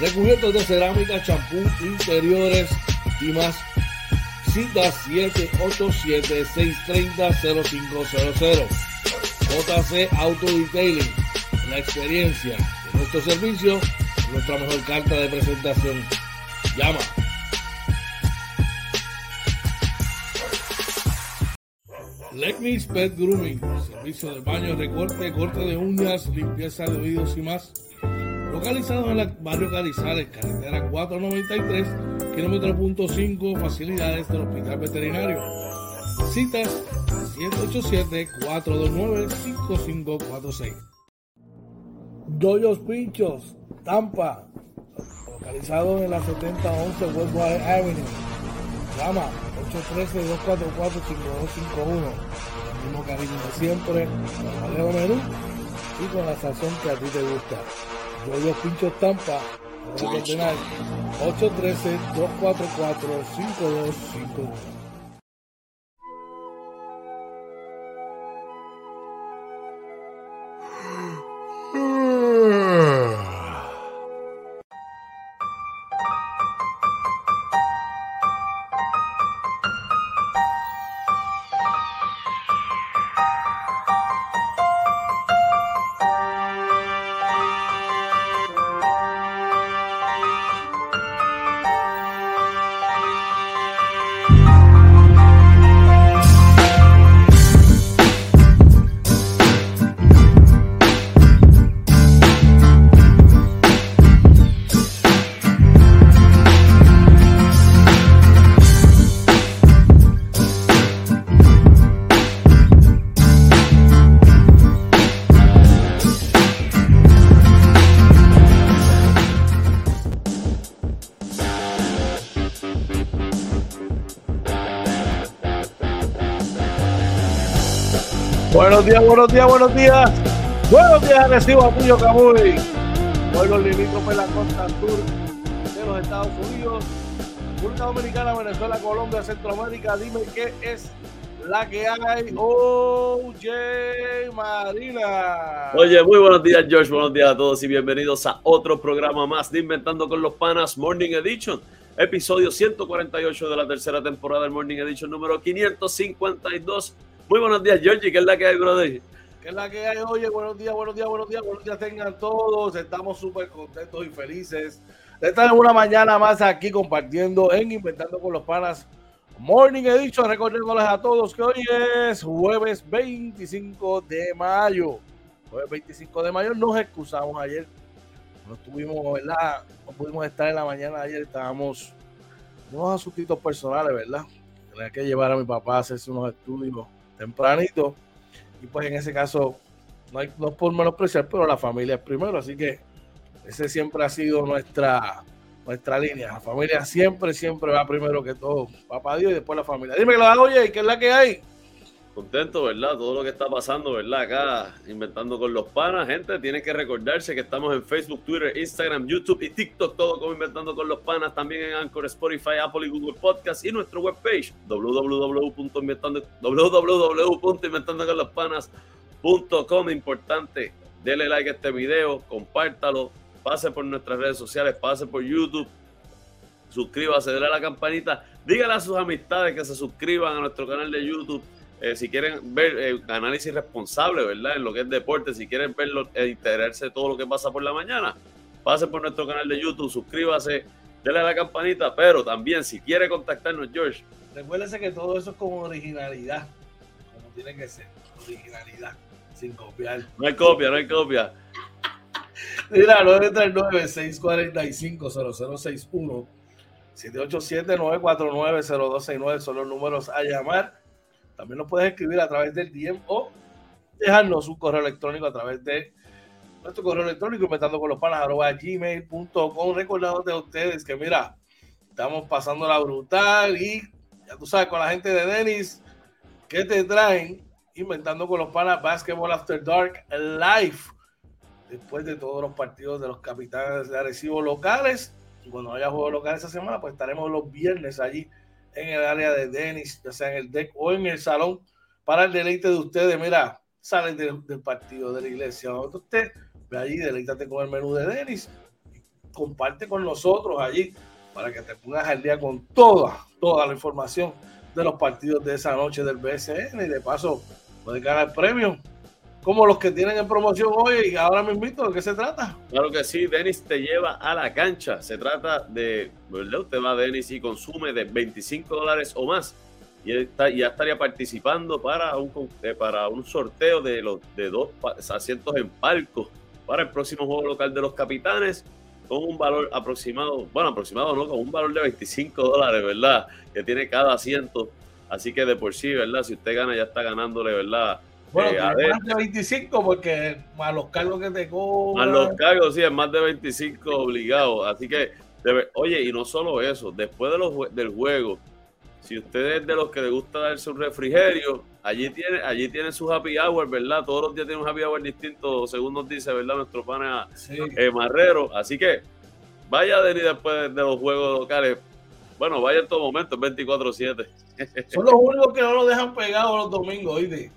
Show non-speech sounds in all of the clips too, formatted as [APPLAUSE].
recubiertos de cerámica, champú, interiores y más. Cita 787-630-0500. JC Auto Detailing. La experiencia de nuestro servicio, nuestra mejor carta de presentación. Llama. Lecnis Pet Grooming, servicio de baño, recorte, corte de uñas, limpieza de oídos y más. Localizado en el barrio Carizales, carretera 493, kilómetro punto 5, facilidades del Hospital Veterinario. Citas 787-429-5546. Doyos Pinchos, Tampa, localizado en la 7011 Westwater Avenue. Llama 813-244-5251. El mismo cariño de siempre, con Menú y con la sazón que a ti te gusta. Yo Pincho Tampa, 813-244-5251. Buenos días, buenos días, buenos días. Buenos días, recibo a Puyo Camuy. Pueblos limítrofes la costa sur de los Estados Unidos, República Dominicana, Venezuela, Colombia, Centroamérica. Dime qué es la que hay. OJ Marina. Oye, muy buenos días, George. Buenos días a todos y bienvenidos a otro programa más de Inventando con los Panas Morning Edition. Episodio 148 de la tercera temporada del Morning Edition número 552. Muy buenos días, Georgie. ¿Qué es la que hay, brother? ¿Qué es la que hay? Oye, buenos días, buenos días, buenos días, buenos días tengan todos. Estamos súper contentos y felices de estar en una mañana más aquí compartiendo en Inventando con los Panas Morning Edition. Recordándoles a todos que hoy es jueves 25 de mayo. Jueves 25 de mayo. Nos excusamos ayer. No estuvimos, ¿verdad? No pudimos estar en la mañana ayer. Estábamos unos asuntitos personales, ¿verdad? Tenía que llevar a mi papá a hacerse unos estudios tempranito. Y pues en ese caso, no, hay, no es por menospreciar, pero la familia es primero. Así que ese siempre ha sido nuestra, nuestra línea. La familia siempre, siempre va primero que todo. Papá Dios y después la familia. Dime que hago, oye, ¿qué es la que hay? Contento, ¿verdad? Todo lo que está pasando, ¿verdad? Acá inventando con los panas, gente. Tienen que recordarse que estamos en Facebook, Twitter, Instagram, YouTube y TikTok, todo como inventando con los panas. También en Anchor, Spotify, Apple y Google Podcast y nuestro webpage www.inventandoconlospanas.com. Importante, dele like a este video, compártalo, pase por nuestras redes sociales, pase por YouTube, suscríbase, dele a la campanita, dígale a sus amistades que se suscriban a nuestro canal de YouTube. Eh, si quieren ver eh, análisis responsable, ¿verdad? En lo que es deporte, si quieren verlo e integrarse todo lo que pasa por la mañana, pase por nuestro canal de YouTube, suscríbase, denle a la campanita, pero también si quiere contactarnos, George. Recuérdese que todo eso es con originalidad, como tiene que ser, originalidad, sin copiar. No hay copia, no hay copia. [LAUGHS] Mira, 939-645-0061. 787-949-0269 son los números a llamar. También nos puedes escribir a través del DM o dejarnos un correo electrónico a través de nuestro correo electrónico inventando con los panas arroba gmail.com. Recordándote a ustedes que mira, estamos pasando la brutal y ya tú sabes, con la gente de Denis, que te traen inventando con los panas Basketball After Dark Live. Después de todos los partidos de los capitanes de Arecibo locales. Y cuando haya juego local esa semana, pues estaremos los viernes allí en el área de Denis, ya sea en el deck o en el salón, para el deleite de ustedes. Mira, salen del partido de la iglesia. Usted ve allí, deleítate con el menú de Denis, comparte con nosotros allí para que te pongas al día con toda, toda la información de los partidos de esa noche del BSN y de paso puedes ganar premios como los que tienen en promoción hoy y ahora invito, ¿de qué se trata? Claro que sí, Denis te lleva a la cancha. Se trata de, ¿verdad? Usted va a Denis y consume de 25 dólares o más. Y ya estaría participando para un, eh, para un sorteo de, los, de dos asientos en palco para el próximo juego local de los capitanes con un valor aproximado, bueno, aproximado no, con un valor de 25 dólares, ¿verdad? Que tiene cada asiento. Así que de por sí, ¿verdad? Si usted gana, ya está ganándole, ¿verdad? Bueno, eh, más de 25 porque más los cargos que te cobran. Más los cargos, sí, es más de 25 obligado. Así que, oye, y no solo eso, después de los, del juego, si usted es de los que le gusta darse un refrigerio, allí tiene, allí tiene su happy hour, ¿verdad? Todos los días tiene un happy hour distinto, según nos dice, ¿verdad? Nuestro pana eh, Marrero. Así que vaya de después de los juegos locales. Bueno, vaya en todo momento, 24-7. Son los únicos que no lo dejan pegado los domingos, ¿oíste?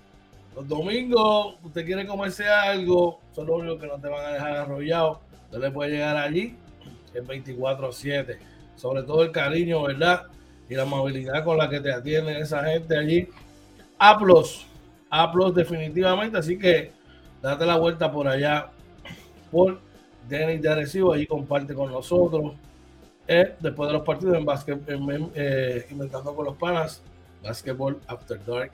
Los domingos, usted quiere comerse algo, son los únicos que no te van a dejar arrollado. Usted le puede llegar allí en 24-7. Sobre todo el cariño, ¿verdad? Y la amabilidad con la que te atienden esa gente allí. Aplos, Aplos definitivamente. Así que date la vuelta por allá por Denis de Arecibo. Allí comparte con nosotros. Eh, después de los partidos en básquet, eh, inventando con los panas, Basketball After Dark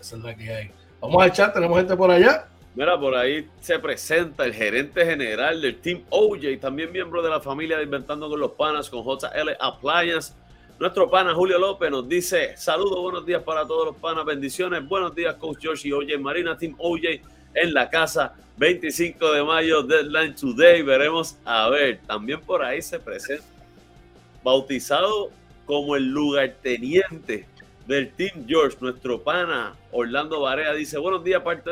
esa es la que hay. Vamos a chat, tenemos gente por allá. Mira, por ahí se presenta el gerente general del Team OJ, también miembro de la familia de Inventando con los Panas, con JL Appliance. Nuestro pana Julio López nos dice: Saludos, buenos días para todos los panas, bendiciones. Buenos días, Coach George y OJ Marina, Team OJ en la casa. 25 de mayo, deadline today. Veremos a ver. También por ahí se presenta, bautizado como el lugarteniente del Team George, nuestro pana Orlando Barea dice, buenos días parte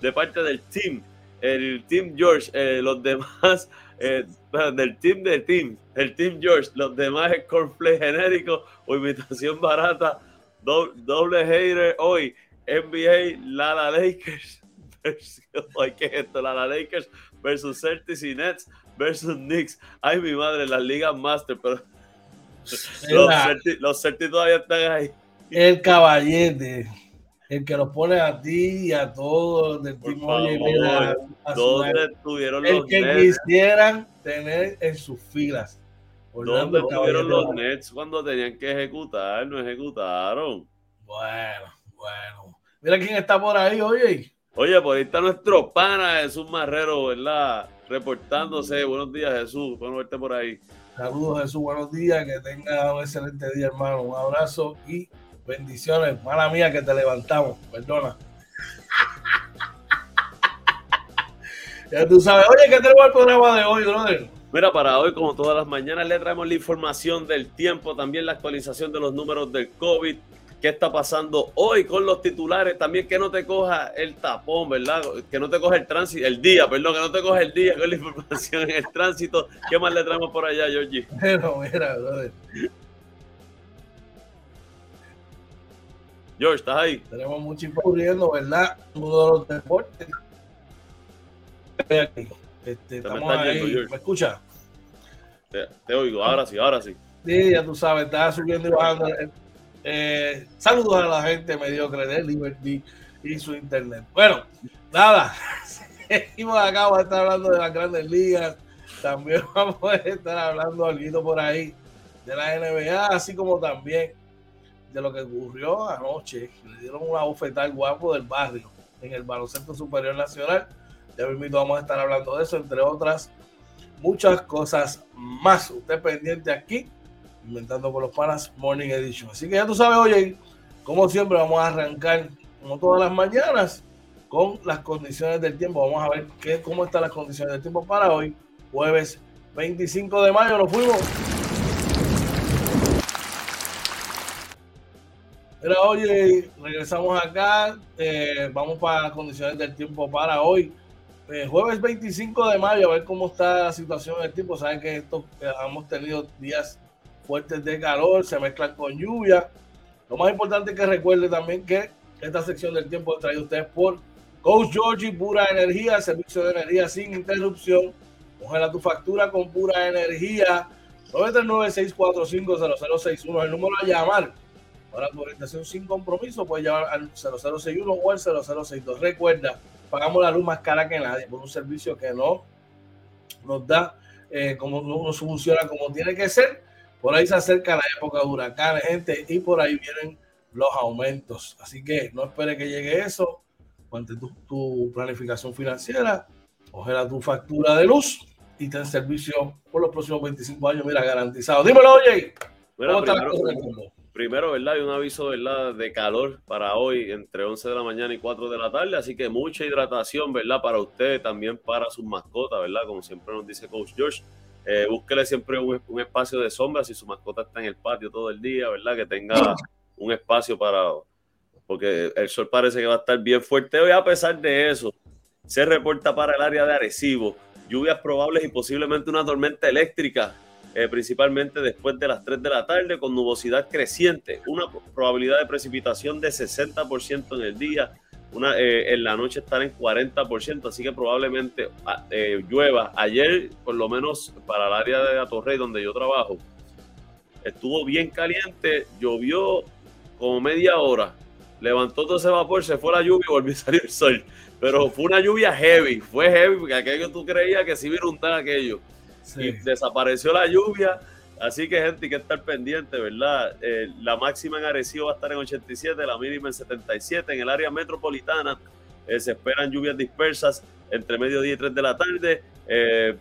de, parte del team, el Team George, eh, los demás, eh, del team del team, el Team George, los demás es cornflake genérico o imitación barata, doble, hater hoy, NBA, Lala Lakers, versus, [LAUGHS] ¿qué es esto? Lala Lakers versus Celtics y Nets versus Knicks. Ay, mi madre, las ligas master, pero [LAUGHS] los Celtics todavía están ahí el caballete, el que los pone a ti y a todos del Team Oye, ¿Dónde estuvieron los El que quisieran tener en sus filas. ¿Dónde estuvieron los Nets cuando tenían que ejecutar? No ejecutaron. Bueno, bueno. Mira quién está por ahí, oye. Oye, por ahí está nuestro pana Jesús Marrero, ¿verdad? Reportándose. Buenos días, Jesús. Bueno verte por ahí. Saludos, Jesús. Buenos días. Que tenga un excelente día, hermano. Un abrazo y Bendiciones, mala mía que te levantamos, perdona. ya tú sabes, oye, ¿qué tenemos el programa de hoy, brother? Mira, para hoy, como todas las mañanas, le traemos la información del tiempo, también la actualización de los números del COVID, qué está pasando hoy con los titulares, también que no te coja el tapón, ¿verdad? Que no te coja el tránsito, el día, perdón, que no te coja el día con la información en el tránsito. ¿Qué más le traemos por allá, Georgie? Pero mira, brother. George, ¿estás ahí? Tenemos mucho ocurriendo, ¿verdad? Uno de los deportes. Este, estamos ahí. ¿Me escucha? Te, oigo, ahora sí, ahora sí. Sí, ya tú sabes, está subiendo y bajando. Eh, saludos a la gente mediocre de Liberty y su internet. Bueno, nada, [LAUGHS] seguimos acá, vamos a estar hablando de las grandes ligas, también [LAUGHS] vamos a estar hablando algo por ahí de la NBA, así como también de lo que ocurrió anoche. Le dieron una bofetada al guapo del barrio en el baloncesto superior nacional. Ya mismo vamos a estar hablando de eso, entre otras muchas cosas más. Usted pendiente aquí, inventando con los panas Morning Edition. Así que ya tú sabes, oye, como siempre, vamos a arrancar, como todas las mañanas, con las condiciones del tiempo. Vamos a ver qué, cómo están las condiciones del tiempo para hoy, jueves 25 de mayo. Nos fuimos. Mira, oye, regresamos acá. Eh, vamos para condiciones del tiempo para hoy. Eh, jueves 25 de mayo, a ver cómo está la situación del tiempo. Saben que esto, eh, hemos tenido días fuertes de calor, se mezclan con lluvia. Lo más importante es que recuerde también que esta sección del tiempo es traída ustedes por Coach Georgie, pura energía, servicio de energía sin interrupción. Congela tu factura con pura energía. 939-645-0061 es el número a llamar para tu orientación sin compromiso, puedes llamar al 0061 o al 0062. Recuerda, pagamos la luz más cara que nadie por un servicio que no nos da, eh, como no funciona como tiene que ser. Por ahí se acerca la época de huracanes, gente, y por ahí vienen los aumentos. Así que no espere que llegue eso. Mantén tu, planificación financiera, congela tu factura de luz y ten servicio por los próximos 25 años, mira, garantizado. Dímelo, oye. ¿Cómo está la primero, ¿verdad? Hay un aviso, ¿verdad? De calor para hoy entre 11 de la mañana y 4 de la tarde, así que mucha hidratación, ¿verdad? Para usted, también para sus mascotas, ¿verdad? Como siempre nos dice Coach George. Eh, búsquele siempre un, espacio de sombra si su mascota está en el patio todo el día, ¿verdad? Que tenga un espacio para... Porque el sol parece que va a estar bien fuerte hoy. A pesar de eso, se reporta para el área de Arecibo lluvias probables y posiblemente una tormenta eléctrica eh, principalmente después de las 3 de la tarde, con nubosidad creciente, una probabilidad de precipitación de 60% en el día, una, eh, en la noche estar en 40%, así que probablemente ah, eh, llueva. Ayer, por lo menos para el área de Atorrey, donde yo trabajo, estuvo bien caliente, llovió como media hora, levantó todo ese vapor, se fue la lluvia y volvió a salir el sol. Pero fue una lluvia heavy, fue heavy, porque aquello tú creías que se iba a aquello desapareció la lluvia. Así que, gente, hay que estar pendiente, ¿verdad? Eh, la máxima en Arecibo va a estar en 87, la mínima en 77. En el área metropolitana eh, se esperan lluvias dispersas entre mediodía y 3 de la tarde. Eh,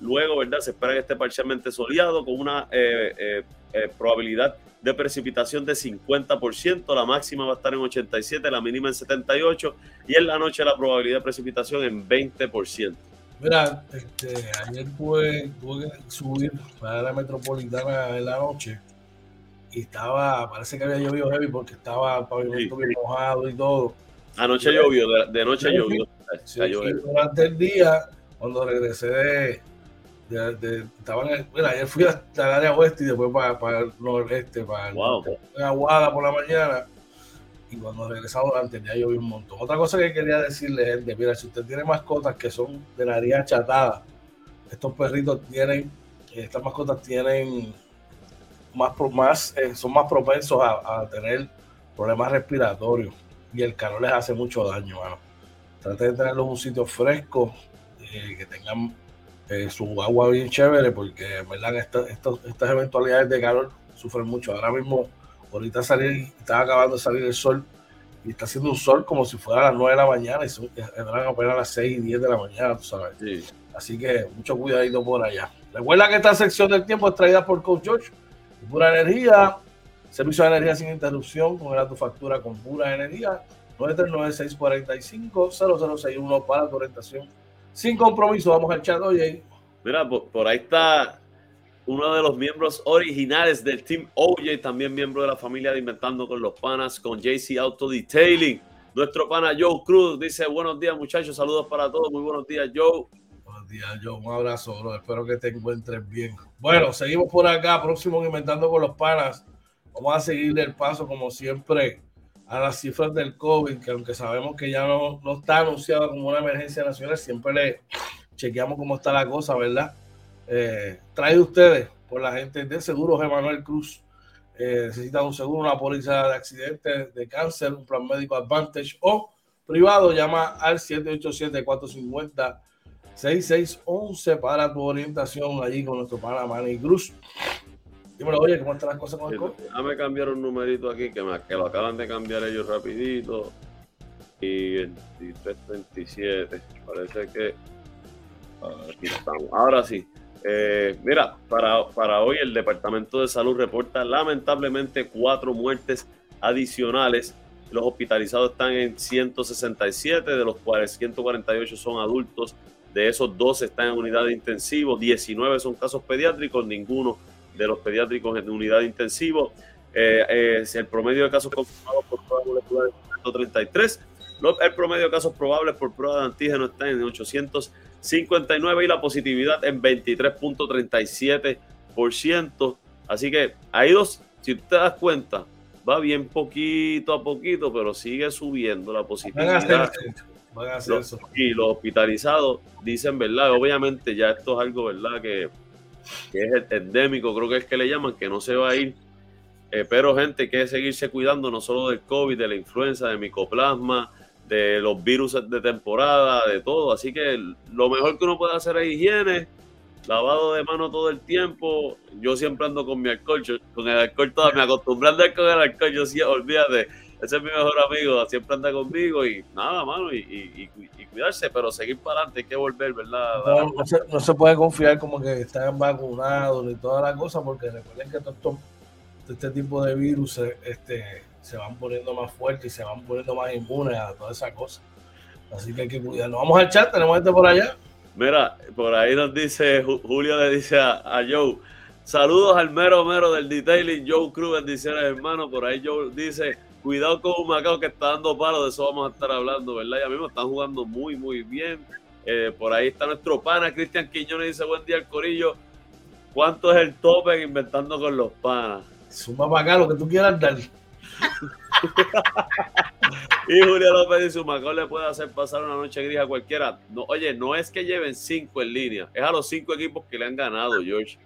luego, ¿verdad? Se espera que esté parcialmente soleado con una probabilidad de precipitación de 50%. La máxima va a estar en 87, la mínima en 78. Y en la noche la probabilidad de precipitación en 20%. Mira, este, ayer pude, tuve que subir para la metropolitana en la noche y estaba, parece que había llovido heavy porque estaba el pavimento bien mojado y todo. Anoche llovió, de, noche llovió. Durante el día, cuando regresé de, de, de estaba en el, ayer fui hasta el área oeste y después para, para el noreste, para wow. Aguada por la mañana y cuando regresamos el día llovió un montón. Otra cosa que quería decirle, gente, mira, si usted tiene mascotas que son de nariz achatada, estos perritos tienen, estas mascotas tienen más, más eh, son más propensos a, tener problemas respiratorios y el calor les hace mucho daño, mano. Trate de tenerlos en un sitio fresco, eh, que tengan eh, su agua bien chévere, porque en verdad estas eventualidades de calor sufren mucho. Ahora mismo ahorita salir, estaba acabando de salir el sol y está haciendo un sol como si fuera a las 9 de la mañana y son, a apenas a las 6 y 10 de la mañana, tú sabes. Así que mucho cuidadito por allá. Recuerda que esta sección del tiempo es traída por Coach George. Pura energía, servicio de energía sin interrupción, congela tu factura con pura energía. 939-645-0061 para tu orientación. Sin compromiso, vamos al chat, oye. Mira, por ahí está uno de los miembros originales del Team OJ, también miembro de la familia de Inventando con los Panas, con JC Auto Detailing. Nuestro pana Joe Cruz dice: Buenos días, muchachos, saludos para todos. Muy buenos días, Joe. Buenos días, Joe. Un abrazo, bro. Espero que te encuentres bien. Bueno, seguimos por acá, próximo Inventando con los Panas. Vamos a seguir el paso, como siempre, a las cifras del COVID, que aunque sabemos que ya no, no está anunciado como una emergencia nacional, siempre le chequeamos cómo está la cosa, ¿verdad? Eh, trae ustedes por la gente de Seguros Emanuel Cruz. Eh, necesitan un seguro, una póliza de accidente, de cáncer, un plan médico Advantage o privado, llama al 787-450 6611 para tu orientación allí con nuestro pana Manny Cruz. Dímelo, oye, ¿cómo están las cosas con el COVID? Déjame cambiar un numerito aquí que, me, que lo acaban de cambiar ellos rapidito. Y 2337. Parece que aquí estamos. Ahora sí. Eh, mira, para, para hoy el Departamento de Salud reporta lamentablemente cuatro muertes adicionales. Los hospitalizados están en 167, de los cuales 148 son adultos. De esos 12 están en unidad de intensivo, 19 son casos pediátricos, ninguno de los pediátricos en unidad de intensivo. Eh, el promedio de casos confirmados por prueba molecular es 133. El promedio de casos probables por prueba de antígeno está en 859 y la positividad en 23.37%. Así que hay dos, si te das cuenta, va bien poquito a poquito, pero sigue subiendo la positividad. Y los hospitalizados dicen, ¿verdad? Obviamente ya esto es algo, ¿verdad? Que, es endémico, creo que es que le llaman, que no se va a ir. Eh, pero gente, hay que seguirse cuidando no solo del COVID, de la influenza, de micoplasma, de los virus de temporada, de todo. Así que lo mejor que uno puede hacer es higiene, lavado de mano todo el tiempo. Yo siempre ando con mi alcohol, con el alcohol todo, me acostumbré a andar con el alcohol, yo sí, olvídate, ese es mi mejor amigo, siempre anda conmigo y nada, mano, y, cuidarse, pero seguir para adelante, hay que volver, ¿verdad? No, se, puede confiar como que están vacunados ni toda la cosa, porque recuerden que todo, este tipo de virus este, se van poniendo más fuertes y se van poniendo más inmunes a toda esa cosa. Así que hay que cuidarnos. Vamos al chat, tenemos gente por allá. Mira, por ahí nos dice, Julio le dice a, Joe, saludos al mero mero del detailing, Joe Cruz, bendiciones hermano. Por ahí Joe dice, cuidado con un Macao que está dando palo, de eso vamos a estar hablando, ¿verdad? Ya mismo están jugando muy, muy bien. Eh, por ahí está nuestro pana, Cristian Quiñones, dice, buen día al corillo. ¿Cuánto es el tope en inventando con los panas? Suma para acá lo que tú quieras dar. Y Julio López dice, Macao le puede hacer pasar una noche gris a cualquiera. No, oye, no es que lleven cinco en línea, es a los cinco equipos que le han ganado, George.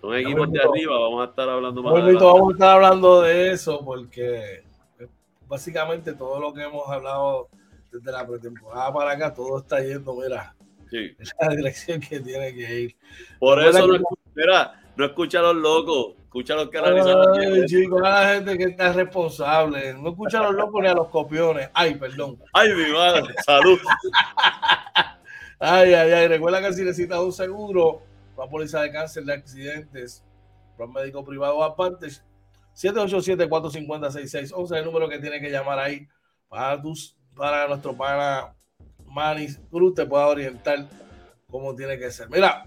Son equipos de arriba, vamos a estar hablando más. vamos a estar hablando de eso porque eh, básicamente todo lo que hemos hablado desde la pretemporada para acá, todo está yendo, mira, sí. la [LAUGHS] dirección que tiene que ir. Por eso, no, mira, no escucha a los locos, escucha los que analizan. chicos, a la gente que está responsable. No escucha a los locos ni a los copiones. Ay, perdón. Ay, mi madre, salud. [LAUGHS] ay, ay, ay. Recuerda que si necesitas un seguro, la póliza de cáncer, de accidentes, plan médico privado aparte, 787-450-6611 es el número que tiene que llamar ahí para, tus, para nuestro pana Manis Cruz te pueda orientar cómo tiene que ser. Mira,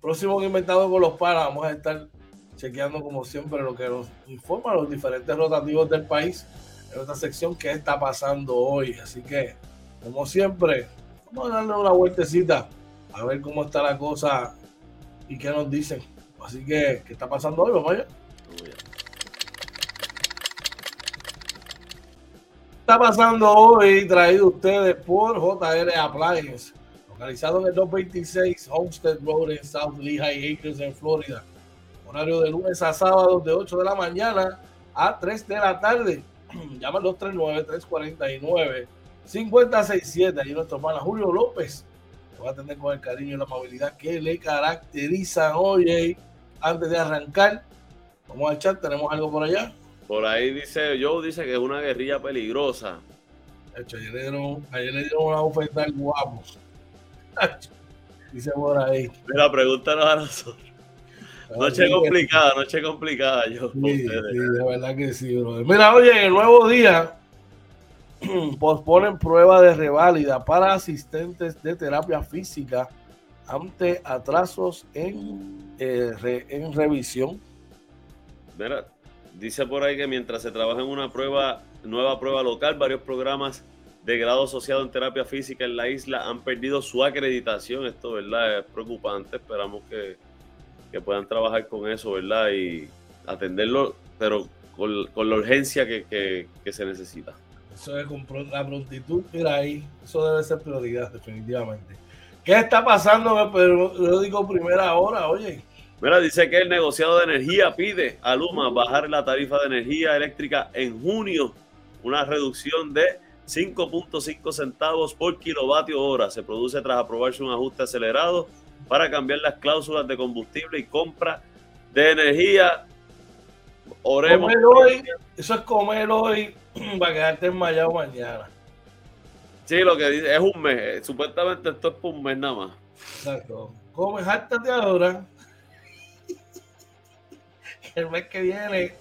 próximo inventado con los panas, vamos a estar chequeando como siempre lo que nos informa los diferentes rotativos del país en esta sección qué está pasando hoy. Así que, como siempre, vamos a darle una vueltecita a ver cómo está la cosa y qué nos dicen. Así que, ¿qué está pasando hoy? Allá. Está pasando hoy, traído ustedes por JR Appliance, localizado en el 226 Homestead Road en South Lehigh Acres, en Florida Horario de lunes a sábado de 8 de la mañana a 3 de la tarde. Llama al 239-349-5067. Ahí nuestro hermano Julio López te va a atender con el cariño y la amabilidad que le caracterizan. Oye, antes de arrancar, vamos al chat, tenemos algo por allá. Por ahí dice, Joe dice que es una guerrilla peligrosa. Hecho, ayer, le dieron, ayer le dieron una oferta al guapo. [LAUGHS] Dice por ahí. Mira, pregúntanos a nosotros. Noche complicada, noche complicada. Yo, sí, de verdad que sí, brother. Mira, oye, en el nuevo día [CLEARS THROAT] posponen prueba de reválida para asistentes de terapia física ante atrasos en, eh, en revisión. Mira, dice por ahí que mientras se trabaja en una prueba, nueva prueba local, varios programas de grado asociado en terapia física en la isla han perdido su acreditación. Esto, ¿verdad? Es preocupante. Esperamos que que puedan trabajar con eso, ¿verdad? Y atenderlo, pero con, la urgencia que, se necesita. Eso es con la prontitud, mira ahí, eso debe ser prioridad, definitivamente. ¿Qué está pasando en el periódico Primera Hora, oye? Mira, dice que el negociado de energía pide a Luma bajar la tarifa de energía eléctrica en junio, una reducción de 5.5 centavos por kilovatio hora. Se produce tras aprobarse un ajuste acelerado para cambiar las cláusulas de combustible y compra de energía. Oremos. hoy, eso es comer hoy [CLEARS THROAT] para quedarte enmayado mañana. Sí, lo que dice es un mes. Supuestamente esto es por un mes nada más. Exacto. Come, jártate ahora. [LAUGHS] El mes que viene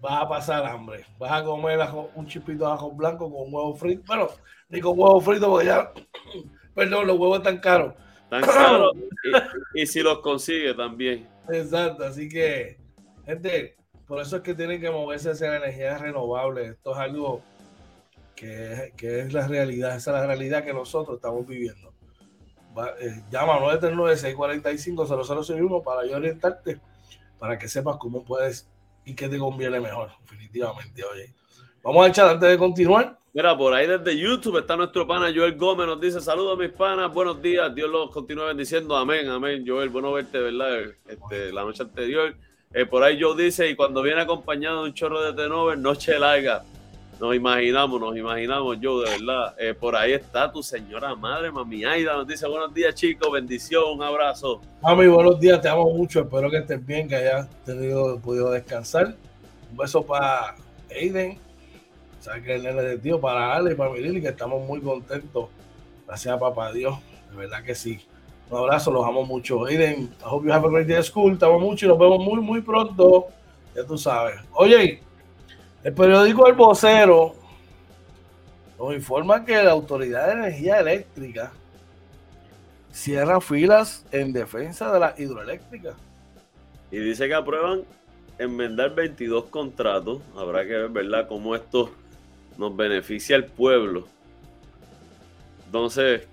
vas a pasar hambre. Vas a comer un chipito de ajo blanco con huevo frito. Bueno, ni con huevo frito porque ya, [CLEARS THROAT] perdón, los huevos están caros. Tan caros. y, si los consigue también. Exacto, así que, gente, por eso es que tienen que moverse hacia energías renovables. Esto es algo que, que, es la realidad, esa es la realidad que nosotros estamos viviendo. Eh, llama a 939-645-0061 para yo orientarte, para que sepas cómo puedes y qué te conviene mejor, definitivamente. Oye, vamos a echar antes de continuar. Mira, por ahí desde YouTube está nuestro pana Joel Gómez, nos dice saludos mis panas, buenos días, Dios los continúe bendiciendo, amén, amén, Joel, bueno verte, ¿verdad? Este, la noche anterior. Eh, por ahí Joe dice, y cuando viene acompañado de un chorro de tenover, noche larga. Nos imaginamos, nos imaginamos, yo de verdad. Eh, por ahí está tu señora madre, mami Aida. Nos dice buenos días, chicos. Bendición, un abrazo. Mami, buenos días, te amo mucho. Espero que estés bien, que hayas tenido, podido descansar. Un beso para Aiden. Sabes que el nene de tío, para Ale y para Lili, que estamos muy contentos. Gracias papá Dios. De verdad que sí. Un abrazo, los amo mucho. Aiden, I hope you have a great day at school. Te amo mucho y nos vemos muy, muy pronto. Ya tú sabes. Oye, el periódico El Vocero nos informa que la Autoridad de Energía Eléctrica cierra filas en defensa de la hidroeléctrica. Y dice que aprueban enmendar 22 contratos. Habrá que ver, ¿verdad?, cómo esto nos beneficia al pueblo. Entonces.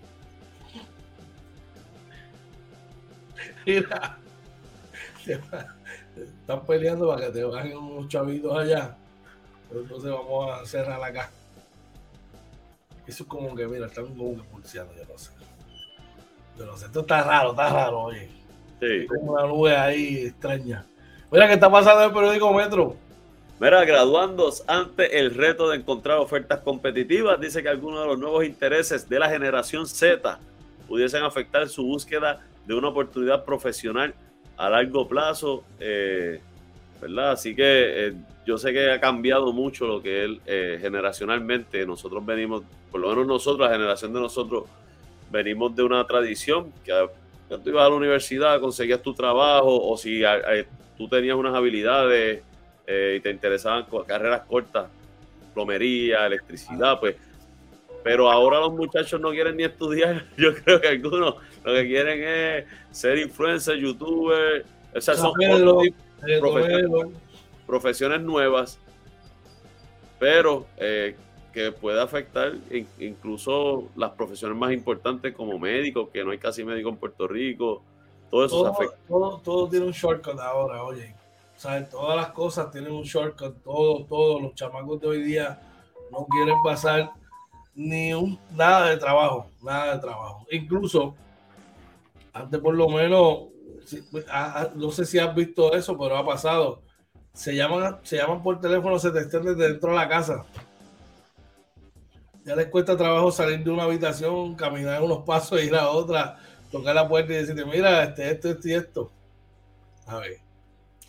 Mira, están peleando para que te bajen unos chavitos allá entonces vamos a cerrar acá. Eso es como que, mira, están como que pulseando, yo no sé. Yo no sé, esto está raro, está raro, oye. Sí. Tengo una nube ahí extraña. Mira, ¿qué está pasando en el periódico Metro? Mira, graduandos ante el reto de encontrar ofertas competitivas, dice que algunos de los nuevos intereses de la generación Z pudiesen afectar su búsqueda de una oportunidad profesional a largo plazo, eh, ¿verdad? Así que eh, yo sé que ha cambiado mucho lo que él eh, generacionalmente. Nosotros venimos, por lo menos nosotros, la generación de nosotros, venimos de una tradición que tú ibas a la universidad conseguías tu trabajo o si tú tenías unas habilidades eh, y te interesaban carreras cortas, plomería, electricidad, pues. Pero ahora los muchachos no quieren ni estudiar. [LAUGHS] Yo creo que algunos lo que quieren es ser influencer, youtuber. O sea, son profesiones nuevas, pero eh, que puede afectar incluso las profesiones más importantes como médicos, que no hay casi médico en Puerto Rico. Todo eso todo, afecta. Todo, tiene un shortcut ahora, oye. Todas las cosas tienen un shortcut, todo, todos los chamacos de hoy día no quieren pasar ni un nada de trabajo, nada de trabajo. Incluso, antes por lo menos, no sé si has visto eso, pero ha pasado se llaman, se llaman por teléfono, se te desde dentro de la casa. Ya les cuesta trabajo salir de una habitación, caminar unos pasos, ir a otra, tocar la puerta y decirte, mira, este, esto, esto y esto. A ver,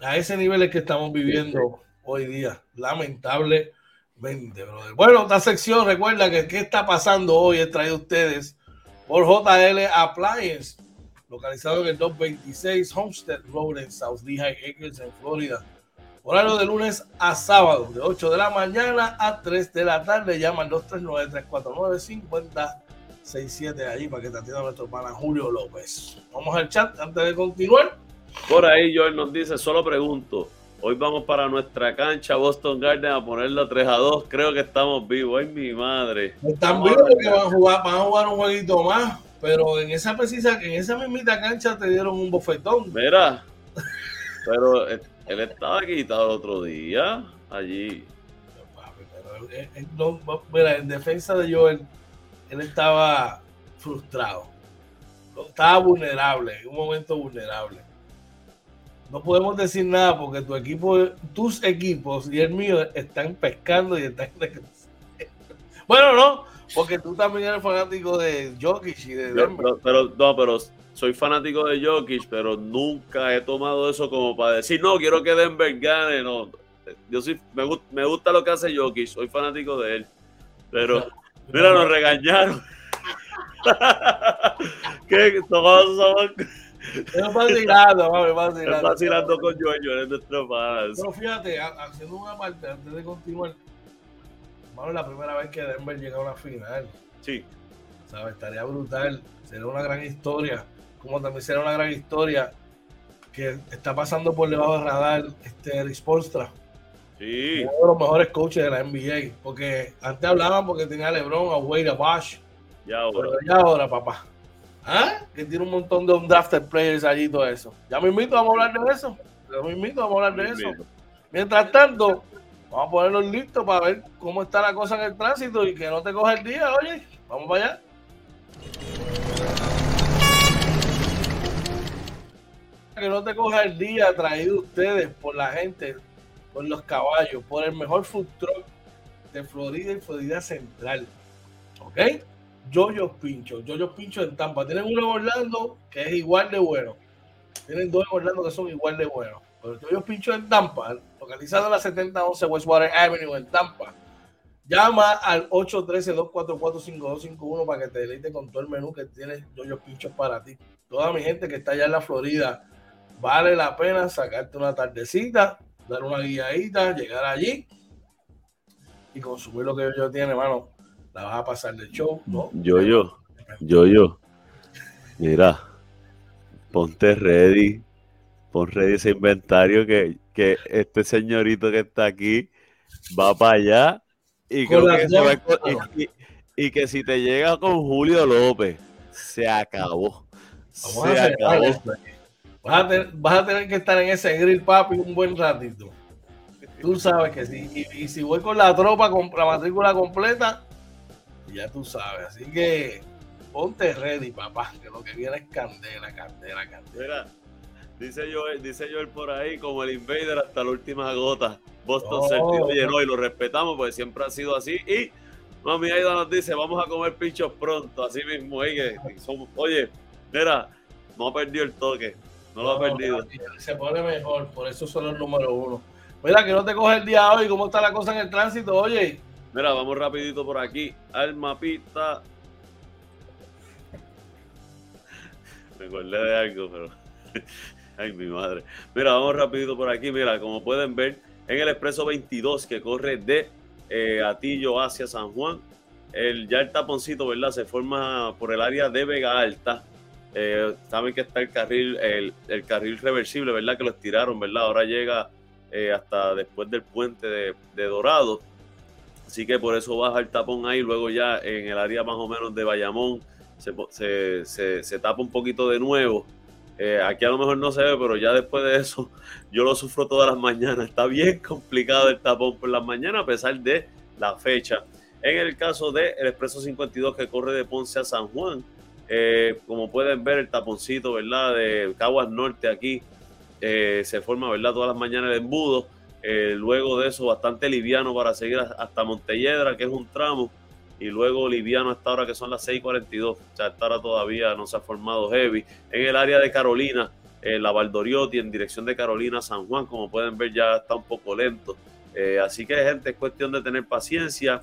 a ese nivel es que estamos viviendo hoy día, lamentablemente, brother. Bueno, esta sección, recuerda que qué está pasando hoy es traído ustedes por JL Appliance, localizado en el 226 Homestead Road en South Lehigh Acres, en Florida. Horario de lunes a sábado, de 8 de la mañana a 3 de la tarde. Llaman 239-349-5067 ahí para que te atienda nuestro pana Julio López. Vamos al chat antes de continuar. Por ahí Joel nos dice, solo pregunto, hoy vamos para nuestra cancha Boston Garden a ponerla 3 a 2. Creo que estamos vivos. Ay, mi madre. Están vivos porque van a, jugar, van a jugar un jueguito más. Pero en esa precisa, en esa mismita cancha te dieron un bofetón. Mira, pero eh, él estaba quitado el otro día allí. mira, en defensa de Joel, él estaba frustrado. Estaba vulnerable, en un momento vulnerable. No podemos decir nada porque tu equipo, tus equipos y el mío están pescando y están [LAUGHS] Bueno, no, porque tú también eres fanático de Jokic y de Denver. Pero, no, pero soy fanático de Jokic, pero nunca he tomado eso como para decir, no, quiero que Denver gane. No, yo sí, me, me gusta lo que hace Jokic, soy fanático de él. Pero, [LAUGHS] mira, nos regañaron. [LAUGHS] ¿Qué? Todos somos... Es vacilando, mami, vacilando. Es vacilando con Joel, eres nuestro padre. Pero fíjate, haciendo una parte antes de continuar, Vamos, la primera vez que Denver llega a una final. Sí. ¿Sabes? Estaría brutal. Sería una gran historia. Como también sería una gran historia que está pasando por debajo del radar este Eric Spolstra. Sí. Uno de los mejores coaches de la NBA. Porque antes hablaban porque tenía a LeBron, a Wade, a Bosch. Ya ahora. Pero ya ahora, papá. ¿Ah? Que tiene un montón de undrafted players allí y todo eso. Ya me invito, vamos a hablar de eso. Ya me invito, vamos a hablar de eso. Mientras tanto, Vamos a ponerlos listos para ver cómo está la cosa en el tránsito y que no te coja el día, oye. Vamos para allá. Que no te coja el día traído ustedes por la gente, por los caballos, por el mejor food truck de Florida y Florida Central. ¿Ok? Yoyos Pincho. Yoyos Pincho en Tampa. Tienen uno en Orlando que es igual de bueno. Tienen dos en Orlando que son igual de buenos. Pero Yoyos Pincho en Tampa localizado en la 7011 Westwater Avenue en Tampa. Llama al 813-244-5251 para que te deleite con todo el menú que tiene Yoyo Pinchos para ti. Toda mi gente que está allá en la Florida, vale la pena sacarte una tardecita, dar una guiadita, llegar allí y consumir lo que yo tiene, hermano. La vas a pasar de show, ¿no? Yo, yo, yo, yo. Mira, ponte ready, pon ready ese inventario que que este señorito que está aquí va para allá y, que y, que si te llega con Julio López, se acabó. se acabó. Vas a, tener, vas a, tener, que estar en ese grill, papi, un buen ratito. Tú sabes que sí. Y, si voy con la tropa, con la matrícula completa, ya tú sabes. Así que ponte ready, papá, que lo que viene es candela, candela, candela. Dice Joel, dice Joel por ahí, como el Invader hasta la última gota. Boston oh, Celtics. No, y lo respetamos porque siempre ha sido así. Y Mami Aida nos dice, vamos a comer pinchos pronto. Así mismo, oye, oye mira, no ha perdido el toque. No, lo ha perdido. Se pone mejor, por eso son los número uno. Mira, que no te coge el día hoy, ¿cómo está la cosa en el tránsito? Oye. Mira, vamos rapidito por aquí al mapita. Me acordé de algo, pero... [LAUGHS] Ay, mi madre. Mira, vamos rapidito por aquí. Mira, como pueden ver, en el expreso 22 que corre de eh, Atillo hacia San Juan, el, ya el taponcito, ¿verdad? Se forma por el área de Vega Alta. Eh, saben que está el carril, el, carril reversible, ¿verdad? Que lo estiraron, ¿verdad? Ahora llega eh, hasta después del puente de, Dorado. Así que por eso baja el tapón ahí. Luego ya en el área más o menos de Bayamón se, se tapa un poquito de nuevo. Eh, aquí a lo mejor no se ve, pero ya después de eso [LAUGHS] yo lo sufro todas las mañanas. Está bien complicado el tapón por las mañanas a pesar de la fecha. En el caso del el Expreso 52 que corre de Ponce a San Juan, eh, como pueden ver el taponcito, ¿verdad? De Caguas Norte aquí eh, se forma, ¿verdad? Todas las mañanas el embudo. Luego de eso bastante liviano para seguir hasta Montelledra, que es un tramo y luego liviano hasta ahora que son las 6:42. O sea, hasta ahora todavía no se ha formado heavy. En el área de Carolina, eh, la Valdoriotti en dirección de Carolina San Juan, como pueden ver, ya está un poco lento. Eh, así que, gente, es cuestión de tener paciencia.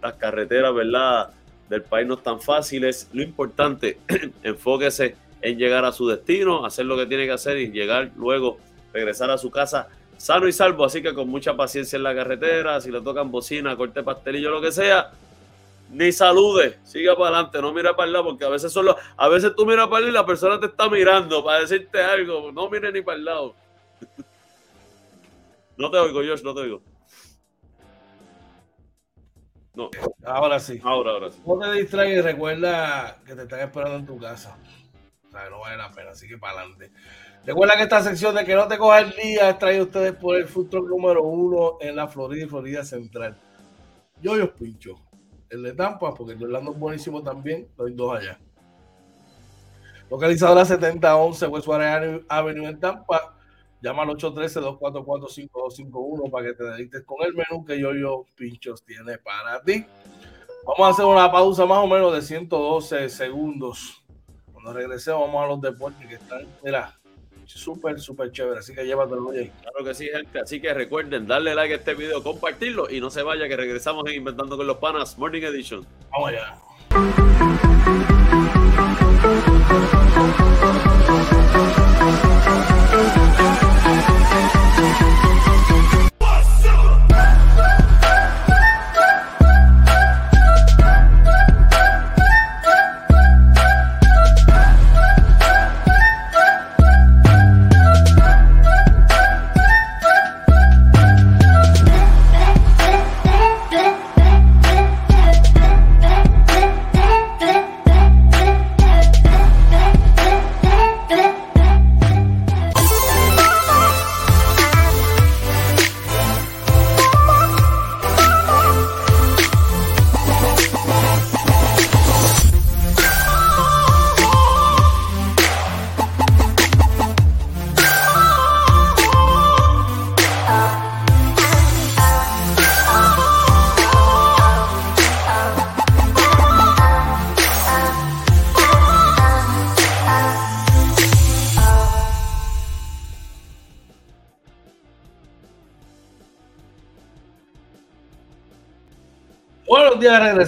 Las carreteras, ¿verdad? Del país no están fáciles. Lo importante, [CLEARS THROAT] enfóquese en llegar a su destino, hacer lo que tiene que hacer y llegar luego, regresar a su casa sano y salvo. Así que con mucha paciencia en la carretera, si le tocan bocina, corte pastelillo, lo que sea, ni salude, siga para adelante, no mira para el lado, porque a veces solo, a veces tú miras para el lado y la persona te está mirando para decirte algo, no mire ni para el lado. [LAUGHS] No te oigo, Josh, no te oigo. No. Ahora sí. Ahora, ahora sí. No te distraigas y recuerda que te están esperando en tu casa. O sea, no vale la pena, así que para adelante. Recuerda que esta sección de que no te coja el día es traído ustedes por el futuro número uno en la Florida y Florida Central. Yo os pincho el de Tampa, porque el de Orlando es buenísimo también, hay dos allá. Localizado en la 7011 Westwater Avenue en Tampa, llama al 813-244-5251 para que te dediques con el menú que yo, yo Pinchos tiene para ti. Vamos a hacer una pausa más o menos de 112 segundos. Cuando regresemos, vamos a los deportes que están, mira, súper, súper chévere. Así que llévatelo ahí. Claro que sí, gente. Así que recuerden darle like a este video, compartirlo y no se vaya que regresamos en Inventando con los Panas Morning Edition. Vamos allá.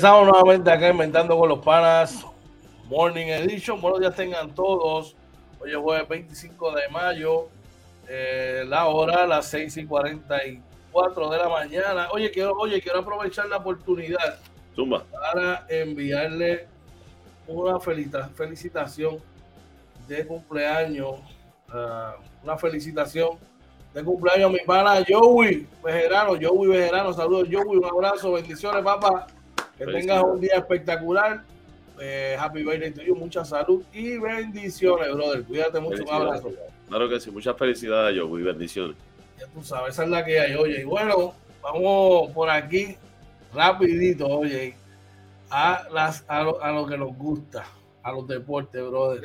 Regresamos nuevamente acá inventando con los panas Morning Edition. Buenos días tengan todos. Hoy es jueves 25 de mayo, eh, la hora las 6 y 44 de la mañana. Oye, quiero, oye, quiero aprovechar la oportunidad Zumba. para enviarle una felicita- felicitación de cumpleaños, ah, una felicitación de cumpleaños a mi pana Joey Vejerano, Joey Vejerano, saludos Joey, un abrazo, bendiciones papá, que tengas un día espectacular, Eh, happy birthday to you, mucha salud y bendiciones, brother, cuídate mucho, un abrazo, Claro que sí, muchas felicidades, yo, muy bendiciones. ya tú sabes, esa es la que hay, oye, y bueno, vamos por aquí rapidito, oye, a, las, a, lo, a lo que nos gusta, a los deportes, brother.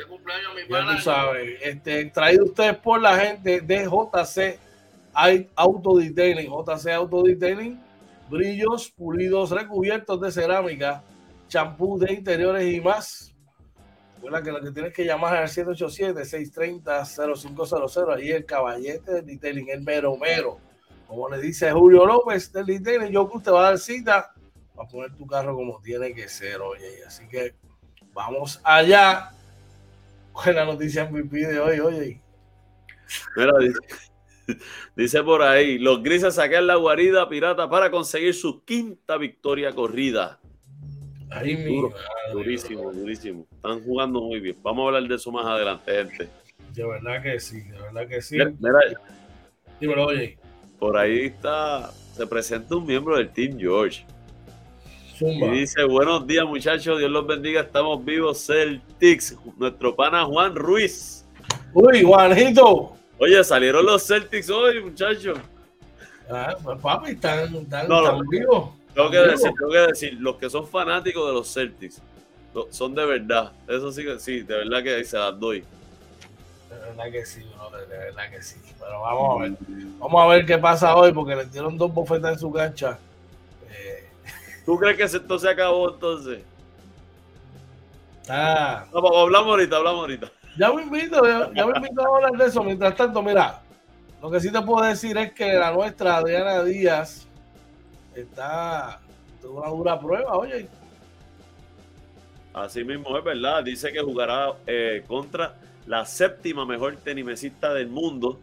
Ya tú sabes, este, traído ustedes por la gente de JC Hay Auto Detailing, JC Auto Detailing, brillos pulidos recubiertos de cerámica, champú de interiores y más. Recuerda que lo que tienes que llamar es al 787-630-0500. Ahí el caballete del detailing, el mero mero. Como le dice Julio López del detailing, yo que usted va a dar cita para poner tu carro como tiene que ser, oye. Así que vamos allá. Buena noticia MVP de hoy, oye. Mira, dice, [LAUGHS] dice por ahí, los grises sacan la guarida pirata para conseguir su quinta victoria corrida. Ahí mi Duro, madre, Durísimo, durísimo. Están jugando muy bien. Vamos a hablar de eso más adelante, gente. De verdad que sí, de verdad que sí. Mira, mira, Dímelo, oye. por ahí está, se presenta un miembro del Team George. Zumba. Y dice, buenos días muchachos, Dios los bendiga, estamos vivos, Celtics, nuestro pana Juan Ruiz. Uy, Juanito. Oye, salieron los Celtics hoy, muchachos. Ah, pues, papi, están, están, No, están vivos. Tengo que decir, tengo que decir, los que son fanáticos de los Celtics, son de verdad. Eso sí que sí, de verdad que se las doy. De verdad que sí, brother, de verdad que sí. Pero vamos a ver. Vamos a ver qué pasa hoy porque le dieron dos bofetas en su cancha. Eh, [LAUGHS] ¿Tú crees que esto se acabó entonces? está- No, hablamos ahorita, hablamos ahorita. Ya me invito, ya, me invito a hablar de eso. Mientras tanto, mira, lo que sí te puedo decir es que la nuestra Adriana Díaz está tuvo una dura prueba, oye. Así mismo es verdad. Dice que jugará eh, contra la séptima mejor tenimesista del mundo.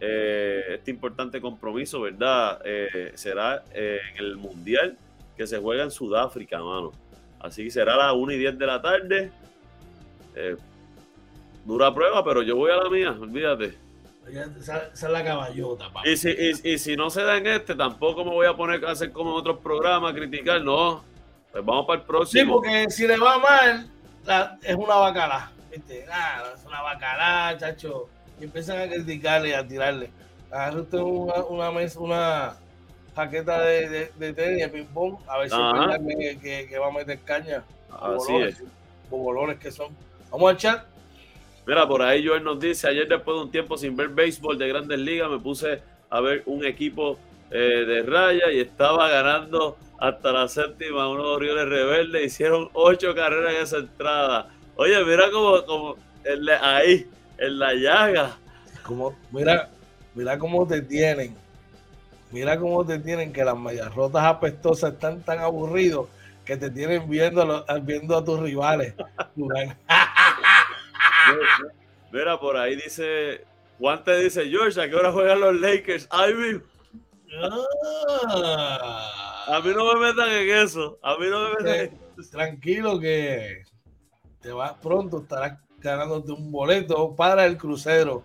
Eh, este importante compromiso, ¿verdad? Eh, será en el Mundial que se juega en Sudáfrica, mano. Así que será a las 1 y 10 de la tarde. Dura prueba, pero yo voy a la mía, olvídate. Esa, esa es la caballota, papá. Y si, y- y si no se da en este, tampoco me voy a poner a hacer como en otros programas, criticar, no. Pues vamos para el Sí, próximo. porque si le va mal, la- es una bacala. ¿viste? Ah, es una bacala, chacho. Y empiezan a criticarle y a tirarle. Agarre usted una, una, mesa, una jaqueta de, de, de tenis, de ping-pong, a ver si Ajá. que, que- que va a meter caña. Así Bobolones, es. Bobolones que son. Vamos al chat. Mira, por ahí Joel nos dice, ayer después de un tiempo sin ver béisbol de grandes ligas, me puse a ver un equipo eh, de raya y estaba ganando hasta la séptima, unos Orioles rebeldes hicieron ocho carreras en esa entrada. Oye, mira como, como ahí, en la llaga. Como, mira, mira cómo te tienen. Mira cómo te tienen que las medias rotas apestosas están tan aburridos que te tienen viendo, viendo a tus rivales. [LAUGHS] mira, por ahí dice, Juan te dice, George, ¿a qué hora juegan los Lakers? Ay, ah. A mí no me metan en eso. A mí no me metan en eso. Tranquilo que te vas pronto, estarás ganándote un boleto para el crucero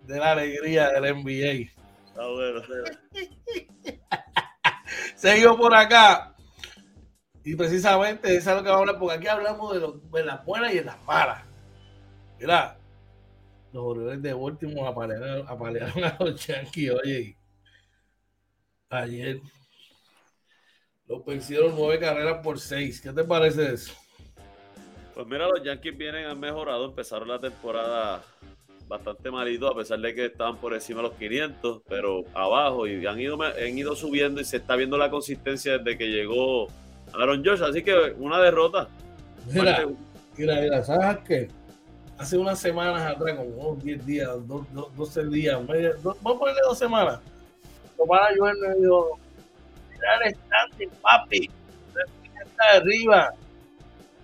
de la alegría del NBA. Ah, bueno. [LAUGHS] Seguimos por acá. Y precisamente eso es lo que vamos a hablar, porque aquí hablamos de, las buenas y de las malas. Mira, los Orioles de Baltimore apalearon, apalearon a los Yankees, oye, ayer los vencieron nueve carreras por seis. ¿Qué te parece eso? Pues mira, los Yankees vienen, han mejorado, empezaron la temporada bastante malito, a pesar de que estaban por encima de los 500, pero abajo y han ido, han ido subiendo y se está viendo la consistencia desde que llegó Aaron Josh, así que una derrota. Mira, mira, mira, ¿sabes qué? Hace unas semanas atrás, como unos 10 días, 12 días, vamos a ponerle dos semanas. Tomara Joel me dijo, mira el standing, papi, está arriba.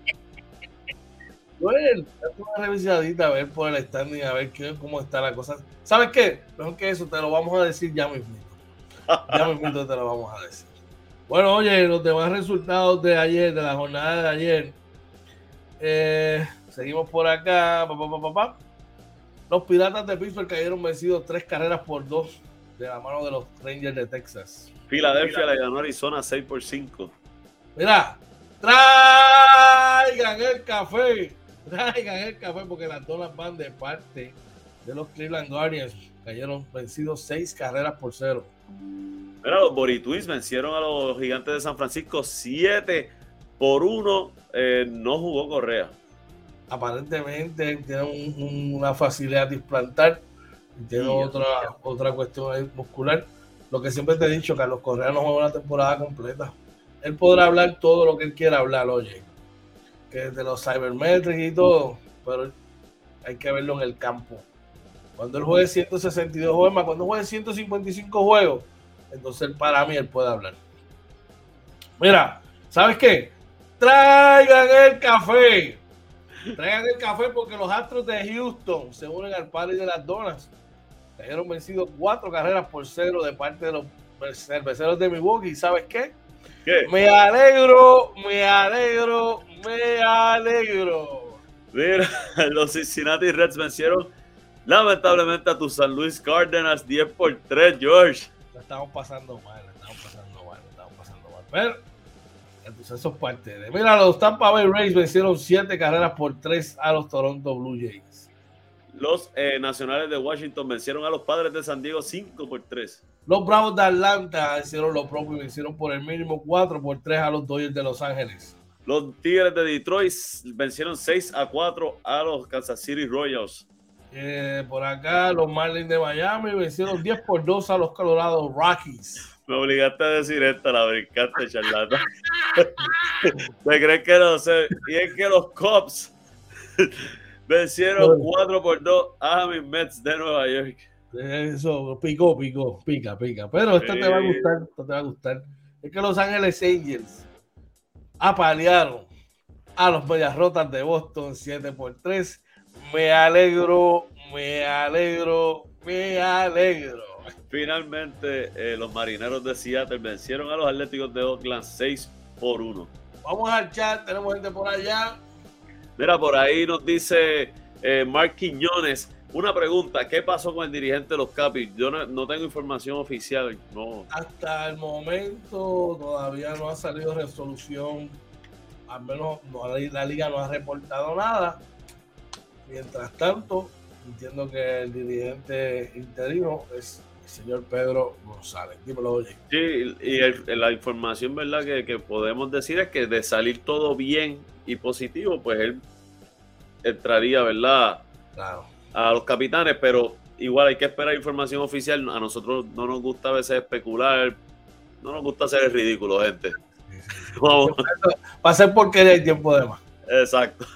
[LAUGHS] Joel, date una revisadita a ver por el standing, a ver qué, cómo está la cosa. ¿Sabes qué? Mejor que eso, te lo vamos a decir ya mismo. Ya [LAUGHS] mismo te lo vamos a decir. Bueno, oye, los demás resultados de ayer, de la jornada de ayer. Eh, seguimos por acá. los Piratas de Pittsburgh cayeron vencidos tres carreras por dos de la mano de los Rangers de Texas. Filadelfia le ganó a Arizona 6 por 5. Mira, traigan el café. Traigan el café porque las donas van de parte de los Cleveland Guardians. Cayeron vencidos seis carreras por cero. Mira, los Borituis vencieron a los gigantes de San Francisco 7 por 1. Eh, no jugó Correa. Aparentemente tiene una facilidad de implantar. Tiene otra, otra cuestión muscular. Lo que siempre te he dicho, Carlos Correa no juega una temporada completa. Él podrá hablar todo lo que él quiera hablar, oye. Que de los cybermetrics y todo. Pero hay que verlo en el campo. Cuando él juegue 162 juegos, cuando juegue 155 juegos, entonces para mí él puede hablar. Mira, ¿sabes qué? Traigan el café. Traigan el café porque los Astros de Houston se unen al party de las donas. Cayeron vencidos cuatro carreras por cero de parte de los cerveceros de Milwaukee. ¿Sabes qué? ¿Qué? Me alegro, me alegro, me alegro. Mira, [LAUGHS] los Cincinnati Reds vencieron lamentablemente a tu San Luis Cardinals 10 por 3, George estamos pasando mal, estamos pasando mal, estamos pasando mal. Pero entonces eso es parte de. Mira, los Tampa Bay Rays vencieron siete carreras por tres a los Toronto Blue Jays. Los eh, Nacionales de Washington vencieron a los Padres de San Diego 5 por 3. Los Bravos de Atlanta hicieron lo propio y vencieron por el mínimo 4 por 3 a los Dodgers de Los Ángeles. Los Tigres de Detroit vencieron 6 a 4 a los Kansas City Royals. Eh, por acá, los Marlins de Miami vencieron 10 por 2 a los Colorado Rockies. Me obligaste a decir esta, la brincaste, charlata. ¿Te crees que no sé? Y es que los Cubs vencieron 4 por 2 a mis Mets de Nueva York. Eso, picó, picó, pica, pica. Pero esto te va a gustar, esto te va a gustar. Es que Los Ángeles Angels apalearon a los Medias Rotas de Boston 7 por 3 me alegro, me alegro, me alegro. Finalmente, eh, los marineros de Seattle vencieron a los Atléticos de Oakland 6 por 1. Vamos al chat, tenemos gente por allá. Mira, por ahí nos dice eh, Mark Quiñones. Una pregunta, ¿qué pasó con el dirigente de los Capis? Yo no, tengo información oficial. No. Hasta el momento todavía no ha salido resolución. Al menos la liga no ha reportado nada Mientras tanto, entiendo que el dirigente interino es señor Pedro González. Dímelo, oye. Sí, y la información, ¿verdad?, que, podemos decir es que de salir todo bien y positivo, pues él entraría, ¿verdad?, a los capitanes, pero igual hay que esperar información oficial. A nosotros no nos gusta a veces especular, no nos gusta hacer el ridículo, gente. Va a ser porque hay tiempo de más. Exacto.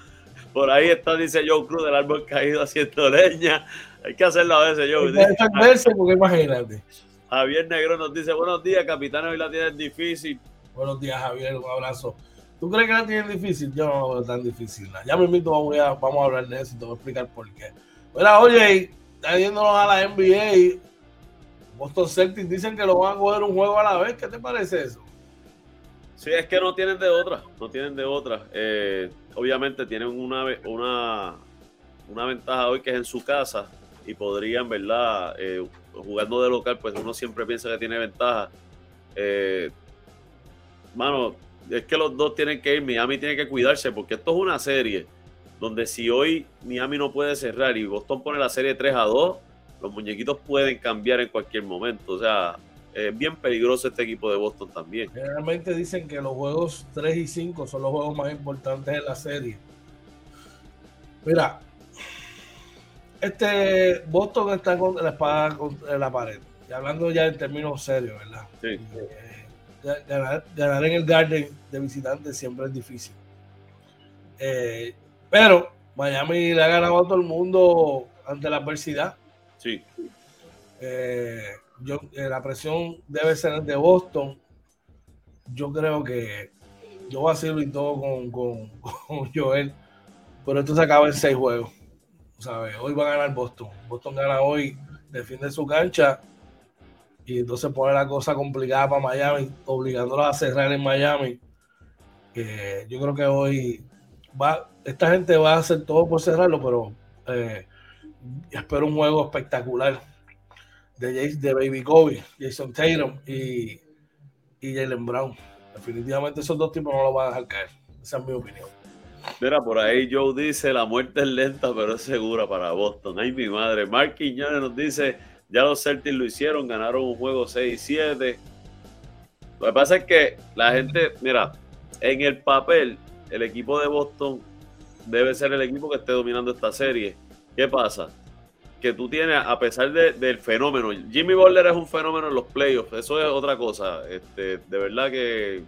Por ahí está, dice Joe Cruz, del árbol caído haciendo leña. Hay que hacerlo a veces, Joe. verse porque imagínate. Javier Negro nos dice, buenos días, capitán, hoy la tienen difícil. Buenos días, Javier, un abrazo. ¿Tú crees que la tienen difícil? Yo no veo tan difícil. Ya me invito, vamos a, vamos a hablar de eso y te voy a explicar por qué. Mira, oye, yéndonos a la NBA, Boston Celtics dicen que lo van a coger un juego a la vez. ¿Qué te parece eso? Sí, es que no tienen de otra, no tienen de otra. Eh, obviamente tienen una, una, una ventaja hoy que es en su casa y podrían, ¿verdad? Eh, jugando de local, pues uno siempre piensa que tiene ventaja. Eh, mano, es que los dos tienen que ir, Miami tiene que cuidarse porque esto es una serie donde si hoy Miami no puede cerrar y Boston pone la serie 3 a 2, los muñequitos pueden cambiar en cualquier momento. O sea, es bien peligroso este equipo de Boston también. Generalmente dicen que los juegos 3 y 5 son los juegos más importantes de la serie. Mira, este Boston está con la espada contra la pared. Y hablando ya en términos serios, ¿verdad? Sí. Eh, ganar, en el Garden de visitantes siempre es difícil. Eh, pero Miami le ha ganado a todo el mundo ante la adversidad. Sí. Eh, yo, la presión debe ser de Boston. Yo creo que yo voy a hacerlo y todo con, [LAUGHS] con, Joel, pero esto se acaba en seis juegos. ¿Sabes? Hoy va a ganar Boston. Boston gana hoy, defiende su cancha y entonces pone la cosa complicada para Miami, obligándolos a cerrar en Miami. yo creo que hoy va, esta gente va a hacer todo por cerrarlo, pero eh, espero un juego espectacular de, de Baby Kobe, Jason Tatum y, y Jalen Brown. Definitivamente esos dos tipos no lo van a dejar caer. Esa es mi opinión. Mira, por ahí Joe dice, la muerte es lenta, pero es segura para Boston. Ay, mi madre. Mark Quiñones nos dice, ya los Celtics lo hicieron, ganaron un juego 6-7. Lo que pasa es que la gente, mira, en el papel, el equipo de Boston debe ser el equipo que esté dominando esta serie. ¿Qué pasa? que tú tienes, a pesar del fenómeno, Jimmy Butler es un fenómeno en los playoffs, eso es otra cosa. Este, de verdad que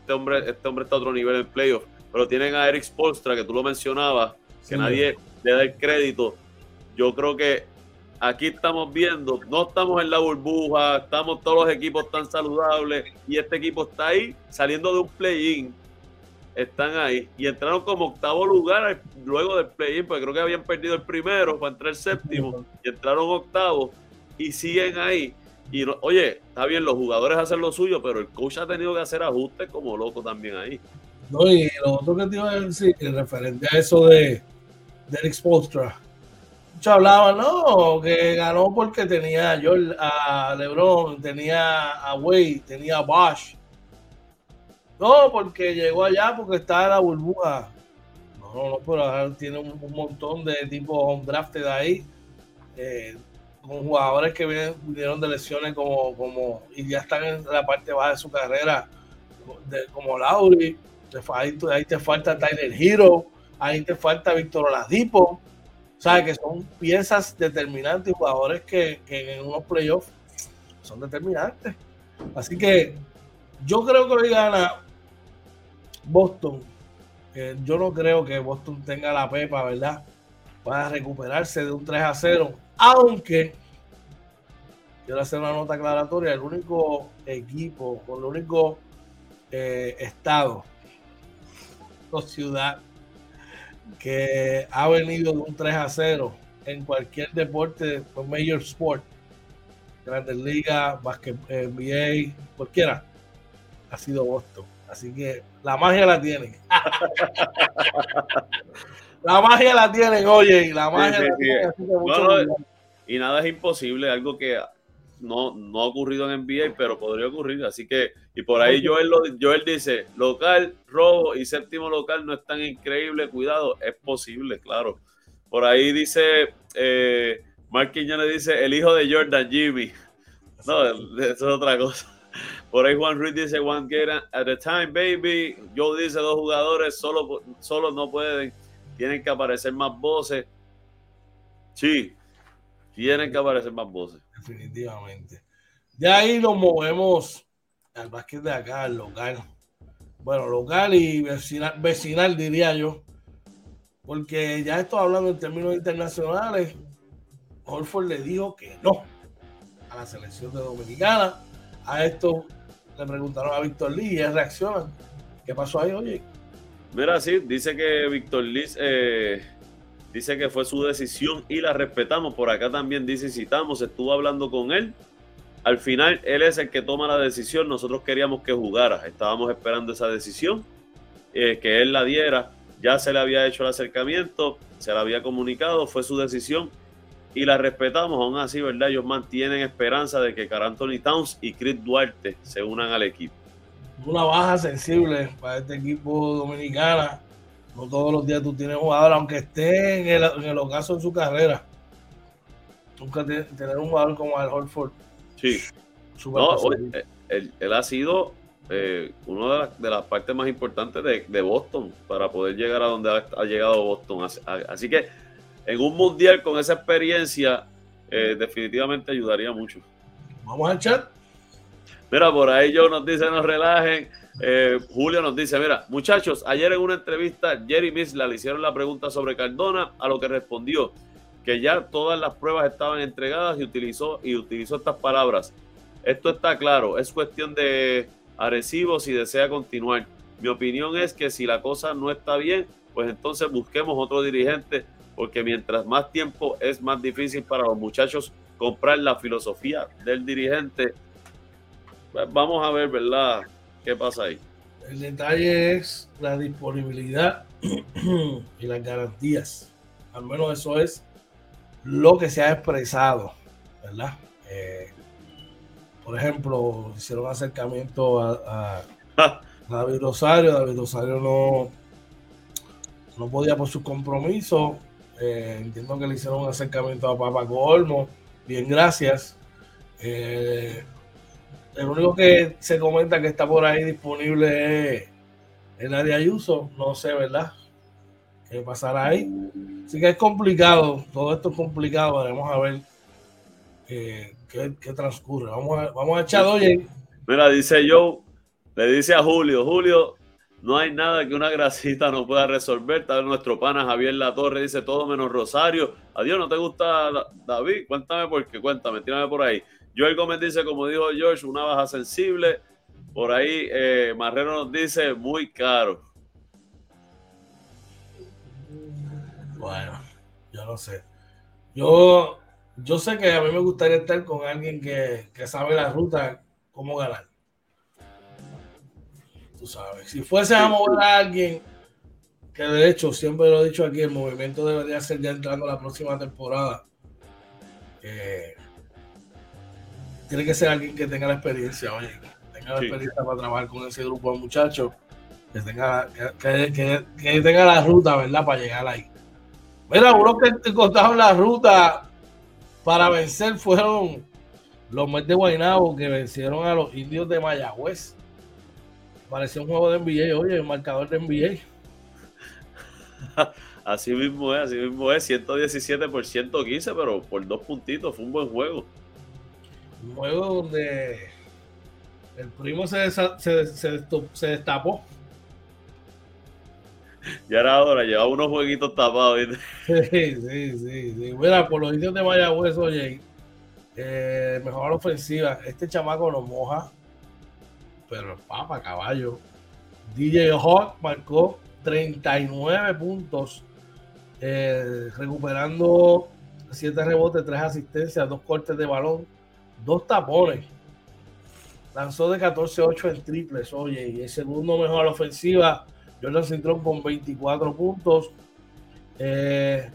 este hombre, este hombre está a otro nivel en playoffs, pero tienen a Eric Spolstra, que tú lo mencionabas, que nadie le da el crédito. Yo creo que aquí estamos viendo, no estamos en la burbuja, estamos todos los equipos tan saludables y este equipo está ahí saliendo de un play-in están ahí y entraron como octavo lugar luego del play-in, porque creo que habían perdido el primero para entrar el séptimo y entraron octavo y siguen ahí. Y oye, está bien, los jugadores hacen lo suyo, pero el coach ha tenido que hacer ajustes como loco también ahí. No, y lo otro que te iba a decir, referente a eso de, de Eric Spolstra, muchos hablaban, no, que ganó porque tenía a, a LeBron, tenía a Wade, tenía a Bosch no, porque llegó allá porque está la burbuja. No, no, no, pero tiene un, montón de tipos drafted ahí. Eh, con jugadores que vinieron de lesiones como, como y ya están en la parte baja de su carrera, como Lauri, ahí, te falta Tyler Hero, ahí te falta Víctor Oladipo, sabes que son piezas determinantes, jugadores que, en unos playoffs son determinantes. Así que yo creo que hoy gana Boston. yo no creo que Boston tenga la pepa, ¿verdad? Para recuperarse de un 3 a 0. Aunque, quiero hacer una nota aclaratoria, el único equipo, con el único eh, estado ciudad que ha venido de un 3 a 0 en cualquier deporte, pues major sport, Grandes Ligas, NBA, cualquiera, ha sido Boston. Así que la magia la tienen. [LAUGHS] la magia la tienen, oye, y la magia la tienen. y nada es imposible, algo que no, no ha ocurrido en NBA, pero podría ocurrir. Así que, y por ahí Joel, Joel dice, local, robo y séptimo local no es tan increíble, cuidado, es posible, claro. Por ahí dice, eh, Mark Quiñones dice, el hijo de Jordan, Jimmy. No, [LAUGHS] eso es otra cosa. Por ahí Juan Ruiz dice one game at a time, baby. Yo dice dos jugadores solo, solo no pueden. Tienen que aparecer más voces. Sí, tienen que aparecer más voces. Definitivamente. De ahí nos movemos al básquet de acá, al local. bueno, local y vecinal, vecinal diría yo, porque ya esto hablando en términos internacionales, Holford le dijo que no a la selección de Dominicana. A esto le preguntaron a Víctor Lee y él reacciona. ¿Qué pasó ahí, oye? Mira, sí, dice que Víctor Liz eh, dice que fue su decisión y la respetamos. Por acá también dice, citamos, estuvo hablando con él. Al final, él es el que toma la decisión. Nosotros queríamos que jugara. Estábamos esperando esa decisión, eh, que él la diera. Ya se le había hecho el acercamiento, se le había comunicado, fue su decisión y la respetamos. Aún así, ¿verdad? Ellos mantienen esperanza de que Car Anthony Towns y Chris Duarte se unan al equipo una baja sensible para este equipo dominicana. No todos los días tú tienes jugador, aunque esté en el, en el ocaso de su carrera. Nunca tener un jugador como Al Horford. Sí. No, eh, él, ha sido eh, una de, las partes más importantes de, Boston para poder llegar a donde ha, llegado Boston. Así, que en un mundial con esa experiencia, eh, definitivamente ayudaría mucho. Vamos al chat. Mira, por ahí yo nos dice, nos relajen. Eh, Julio nos dice, mira, muchachos, ayer en una entrevista Jerry Misla le hicieron la pregunta sobre Cardona, a lo que respondió que ya todas las pruebas estaban entregadas y utilizó, y utilizó estas palabras. Esto está claro, es cuestión de Arecibo si desea continuar. Mi opinión es que si la cosa no está bien, pues entonces busquemos otro dirigente, porque mientras más tiempo es más difícil para los muchachos comprar la filosofía del dirigente vamos a ver, ¿verdad? ¿Qué pasa ahí? El detalle es la disponibilidad [CLEARS THROAT] y las garantías. Al menos eso es lo que se ha expresado, ¿verdad? Eh, por ejemplo, hicieron acercamiento a, David Rosario. David Rosario no, no podía por su compromiso. Eh, entiendo que le hicieron un acercamiento a Papa Colmo. Bien, gracias. Eh, el único que se comenta que está por ahí disponible es el área Ayuso. No sé, ¿verdad? ¿Qué pasará ahí? Así que es complicado. Todo esto es complicado. Veremos a ver eh, qué, transcurre. Vamos a, vamos a echar, oye. Mira, dice Joe, le dice a Julio, Julio, no hay nada que una grasita no pueda resolver. Tal vez nuestro pana Javier La Torre dice todo menos Rosario. Adiós, ¿no te gusta David? Cuéntame por qué, cuéntame, tírame por ahí. Joel Gómez dice, como dijo George, una baja sensible. Por ahí eh, Marrero nos dice, muy caro. Bueno, yo no sé. Yo, yo sé que a mí me gustaría estar con alguien que, sabe la ruta, cómo ganar. Tú sabes, si fuese a mover a alguien que de hecho, siempre lo he dicho aquí, el movimiento debería ser ya entrando la próxima temporada. Eh, tiene que ser alguien que tenga la experiencia, oye, que tenga la experiencia para trabajar con ese grupo de muchachos, que tenga, que, tenga la ruta, ¿verdad? Para llegar ahí. Mira, uno que te contaron la ruta para vencer fueron los Mets de Guaynabo que vencieron a los indios de Mayagüez. Parecía un juego de NBA, oye, el marcador de NBA. [LAUGHS] Así mismo es, así mismo es, 117 por 115, pero por dos puntitos, fue un buen juego un juego donde el primo se, se, se, destapó. [LAUGHS] Ya era hora, llevaba unos jueguitos tapados. [LAUGHS] Sí, sí, sí, sí. Mira, por los indios de Mayagüez, oye, eh, mejor ofensiva. Este chamaco nos moja, pero papa, caballo. DJ Hawk marcó 39 puntos, eh, recuperando 7 rebotes, 3 asistencias, 2 cortes de balón dos tapones. Lanzó de 14-8 en triples, oye, y el segundo mejor a la ofensiva, Jordan Cintrón con 24 puntos. Eh,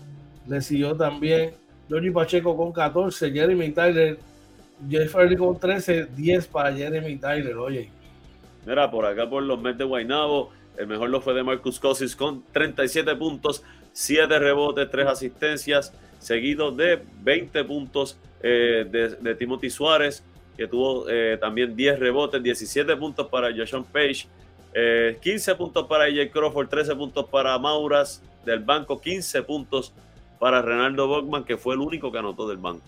le siguió también Johnny Pacheco con 14, Jeremy Tyler, Jeffrey con 13, 10 para Jeremy Tyler, oye. Mira, por acá por los Mets de Guaynabo, el mejor lo fue de Marcus Cousins con 37 puntos, 7 rebotes, 3 asistencias, seguido de 20 puntos eh, de, Timothy Suárez, que tuvo eh, también 10 rebotes, 17 puntos para Joshon Page, 15 eh, puntos para AJ Crawford, 13 puntos para Mauras del banco, 15 puntos para Renaldo Bogman, que fue el único que anotó del banco.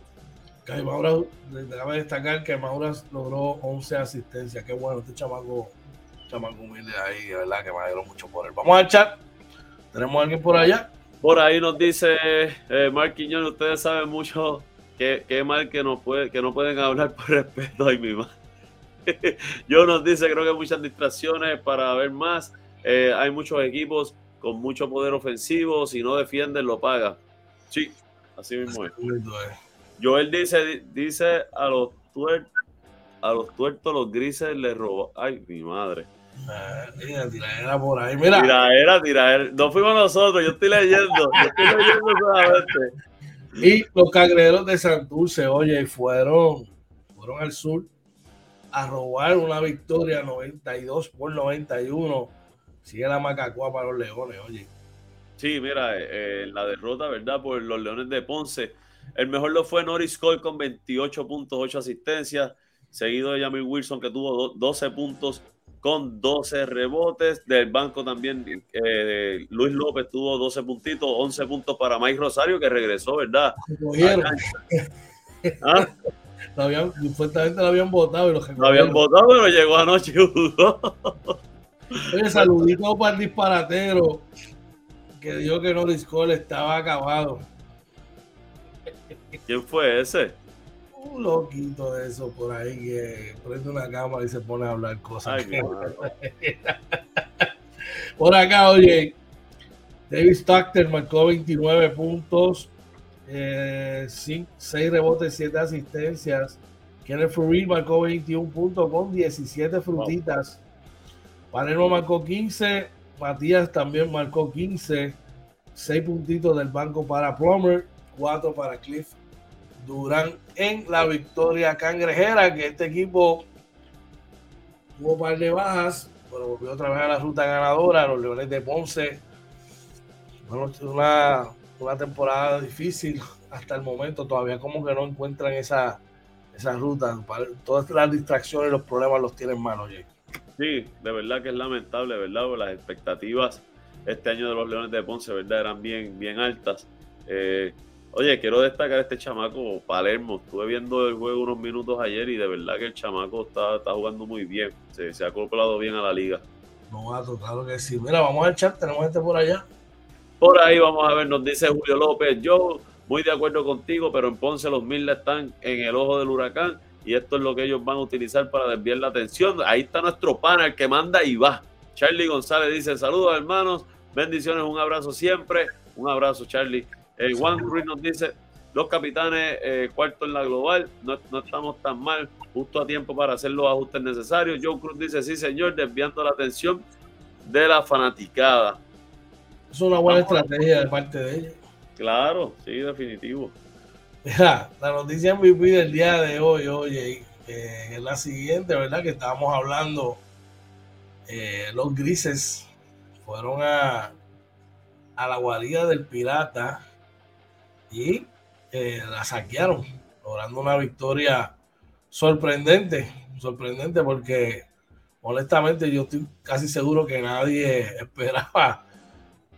Mauras, déjame destacar que Mauras logró 11 asistencias. Qué bueno, este chamaco chamaco humilde ahí, de verdad que me alegro mucho por él. Vamos al chat. ¿Tenemos a alguien por allá? Por ahí nos dice eh, Mark Quiñones, ustedes saben mucho qué, qué mal que no, puede, que no pueden hablar por respeto. Ay, mi madre. Yo nos dice, creo que muchas distracciones para ver más. Eh, hay muchos equipos con mucho poder ofensivo. Si no defienden, lo pagan. Sí, así mismo es. Joel dice, dice a los tuertos, a los tuertos, los grises le roban. Ay, mi madre. Mira, tiradera por ahí, mira. Tiradera, tiradera. No fuimos nosotros, yo estoy leyendo. Yo estoy leyendo solamente. Y los cangrejeros de Santurce, oye, fueron, fueron al sur a robar una victoria 92 por 91. Sigue la macacua para los leones, oye. Sí, mira, eh, la derrota, ¿verdad? Por los leones de Ponce. El mejor lo fue Norris Cole con 28.8 asistencias, seguido de Jamil Wilson que tuvo 12 puntos con 12 rebotes. Del banco también eh, Luis López tuvo 12 puntitos, 11 puntos para Mike Rosario que regresó, ¿verdad? [LAUGHS] ¿Ah? Lo habían, supuestamente lo habían votado y lo Lo habían votado, pero llegó anoche Oye, saludito para el disparatero que dijo que Norris Cole estaba acabado. ¿Quién fue ese? Un loquito de eso por ahí que prende una cámara y se pone a hablar cosas. [LAUGHS] por acá, oye, David Stockton marcó 29 puntos, 6 eh, rebotes, 7 asistencias. Kenneth Furry marcó 21 puntos con 17 frutitas. Palermo marcó 15. Matías también marcó 15. 6 puntitos del banco para Plummer. 4 para Cliff Durán en la victoria cangrejera. Que este equipo tuvo un par de bajas, pero volvió otra vez a la ruta ganadora. Los Leones de Ponce. Bueno, una una temporada difícil hasta el momento, todavía como que no encuentran esa, esa ruta. Todas las distracciones y los problemas los tienen mal, oye. Sí, de verdad que es lamentable, ¿verdad? las expectativas este año de los Leones de Ponce, ¿verdad? Eran bien, bien altas. Eh, oye, quiero destacar este chamaco Palermo. Estuve viendo el juego unos minutos ayer y de verdad que el chamaco está, está jugando muy bien. Se, se ha acoplado bien a la liga. No, claro que sí. Mira, vamos al chat, tenemos este por allá. Por ahí vamos a ver, nos dice Julio López, yo muy de acuerdo contigo, pero en Ponce los mil están en el ojo del huracán y esto es lo que ellos van a utilizar para desviar la atención. Ahí está nuestro pana, el que manda y va. Charlie González dice, saludos hermanos, bendiciones, un abrazo siempre. Un abrazo, Charlie. Eh, Juan Ruiz nos dice, los capitanes eh, cuarto en la global, no, no, estamos tan mal, justo a tiempo para hacer los ajustes necesarios. Joe Cruz dice, sí señor, desviando la atención de la fanaticada. Es una buena estrategia de parte de ella. Claro, sí, definitivo. Mira, la noticia MVP del día de hoy, oye, eh, es la siguiente, ¿verdad? Que estábamos hablando, eh, los grises fueron a, a la guarida del pirata y eh, la saquearon, logrando una victoria sorprendente, sorprendente porque honestamente yo estoy casi seguro que nadie [LAUGHS] esperaba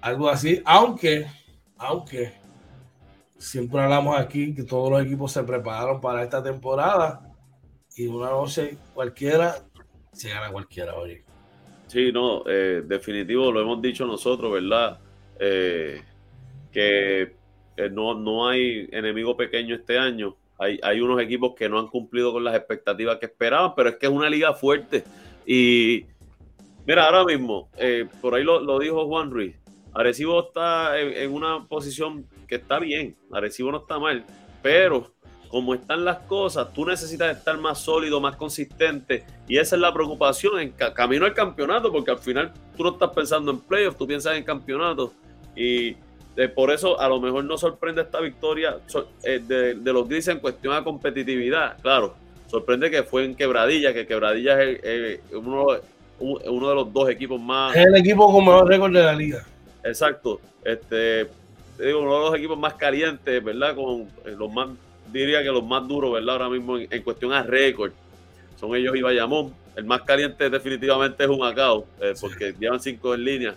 algo así, aunque, aunque siempre hablamos aquí que todos los equipos se prepararon para esta temporada y una noche cualquiera se gana cualquiera hoy. Sí, no, eh, definitivo, lo hemos dicho nosotros, ¿verdad? Eh, que eh, no, no hay enemigo pequeño este año. Hay, hay unos equipos que no han cumplido con las expectativas que esperaban, pero es que es una liga fuerte. Y mira, ahora mismo, por ahí lo, lo dijo Juan Ruiz, Arecibo está en, una posición que está bien, Arecibo no está mal, pero como están las cosas, tú necesitas estar más sólido, más consistente, y esa es la preocupación en camino al campeonato, porque al final tú no estás pensando en playoffs, tú piensas en campeonato, y eh, por eso a lo mejor no sorprende esta victoria eh, de, los grises en cuestión de competitividad, claro, sorprende que fue en Quebradilla, que Quebradilla es uno, uno, de los dos equipos más... Es el equipo con mejor récord de la liga. Exacto. Este, digo, uno de los equipos más calientes, ¿verdad? Con eh, los más, diría que los más duros, ¿verdad? Ahora mismo en, cuestión a récord. Son ellos y Bayamón. El más caliente definitivamente es un Acao, porque llevan cinco en línea.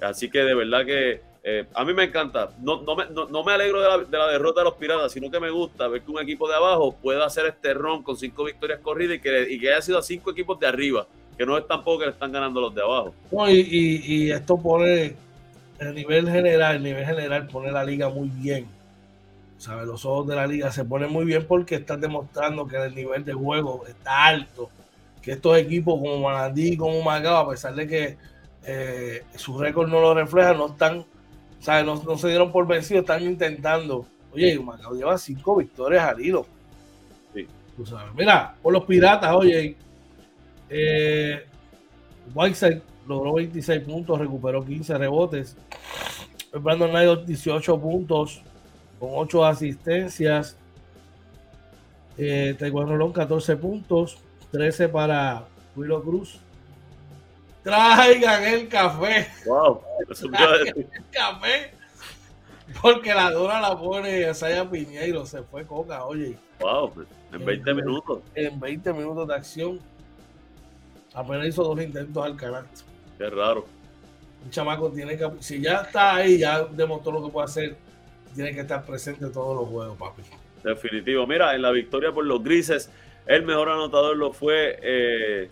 Así que de verdad que eh, a mí me encanta. No, no, me, no, me alegro de la, de la, derrota de los Piratas, sino que me gusta ver que un equipo de abajo pueda hacer este ron con cinco victorias corridas y que, y que haya sido a cinco equipos de arriba. que no es tampoco que le están ganando los de abajo. No, y, y, esto pone el nivel general, el nivel general pone la liga muy bien. ¿Sabes? Los ojos de la liga se ponen muy bien porque están demostrando que el nivel de juego está alto. Que estos equipos como Manandí, como Macao, a pesar de que eh, su récord no lo refleja, no están, ¿sabes? No, se dieron por vencidos, están intentando. Oye, Macao lleva cinco victorias al hilo. Sí. Tú sabes. Mira, por los piratas, oye, eh, Whiteside logró 26 puntos, recuperó 15 rebotes. Brandon Knight 18 puntos con 8 asistencias. Eh, Taekwondo Rolón 14 puntos, 13 para Willow Cruz. Traigan el café. Wow, [LAUGHS] el café. Porque la dura la pone Saya Piñeiro, se fue coca, oye. Wow, en 20 minutos. En 20 minutos de acción. Apenas hizo dos intentos al canal. Qué raro. Un chamaco tiene que, si ya está ahí, ya demostró lo que puede hacer, tiene que estar presente en todos los juegos, papi. Definitivo. Mira, en la victoria por los grises, el mejor anotador lo fue eh,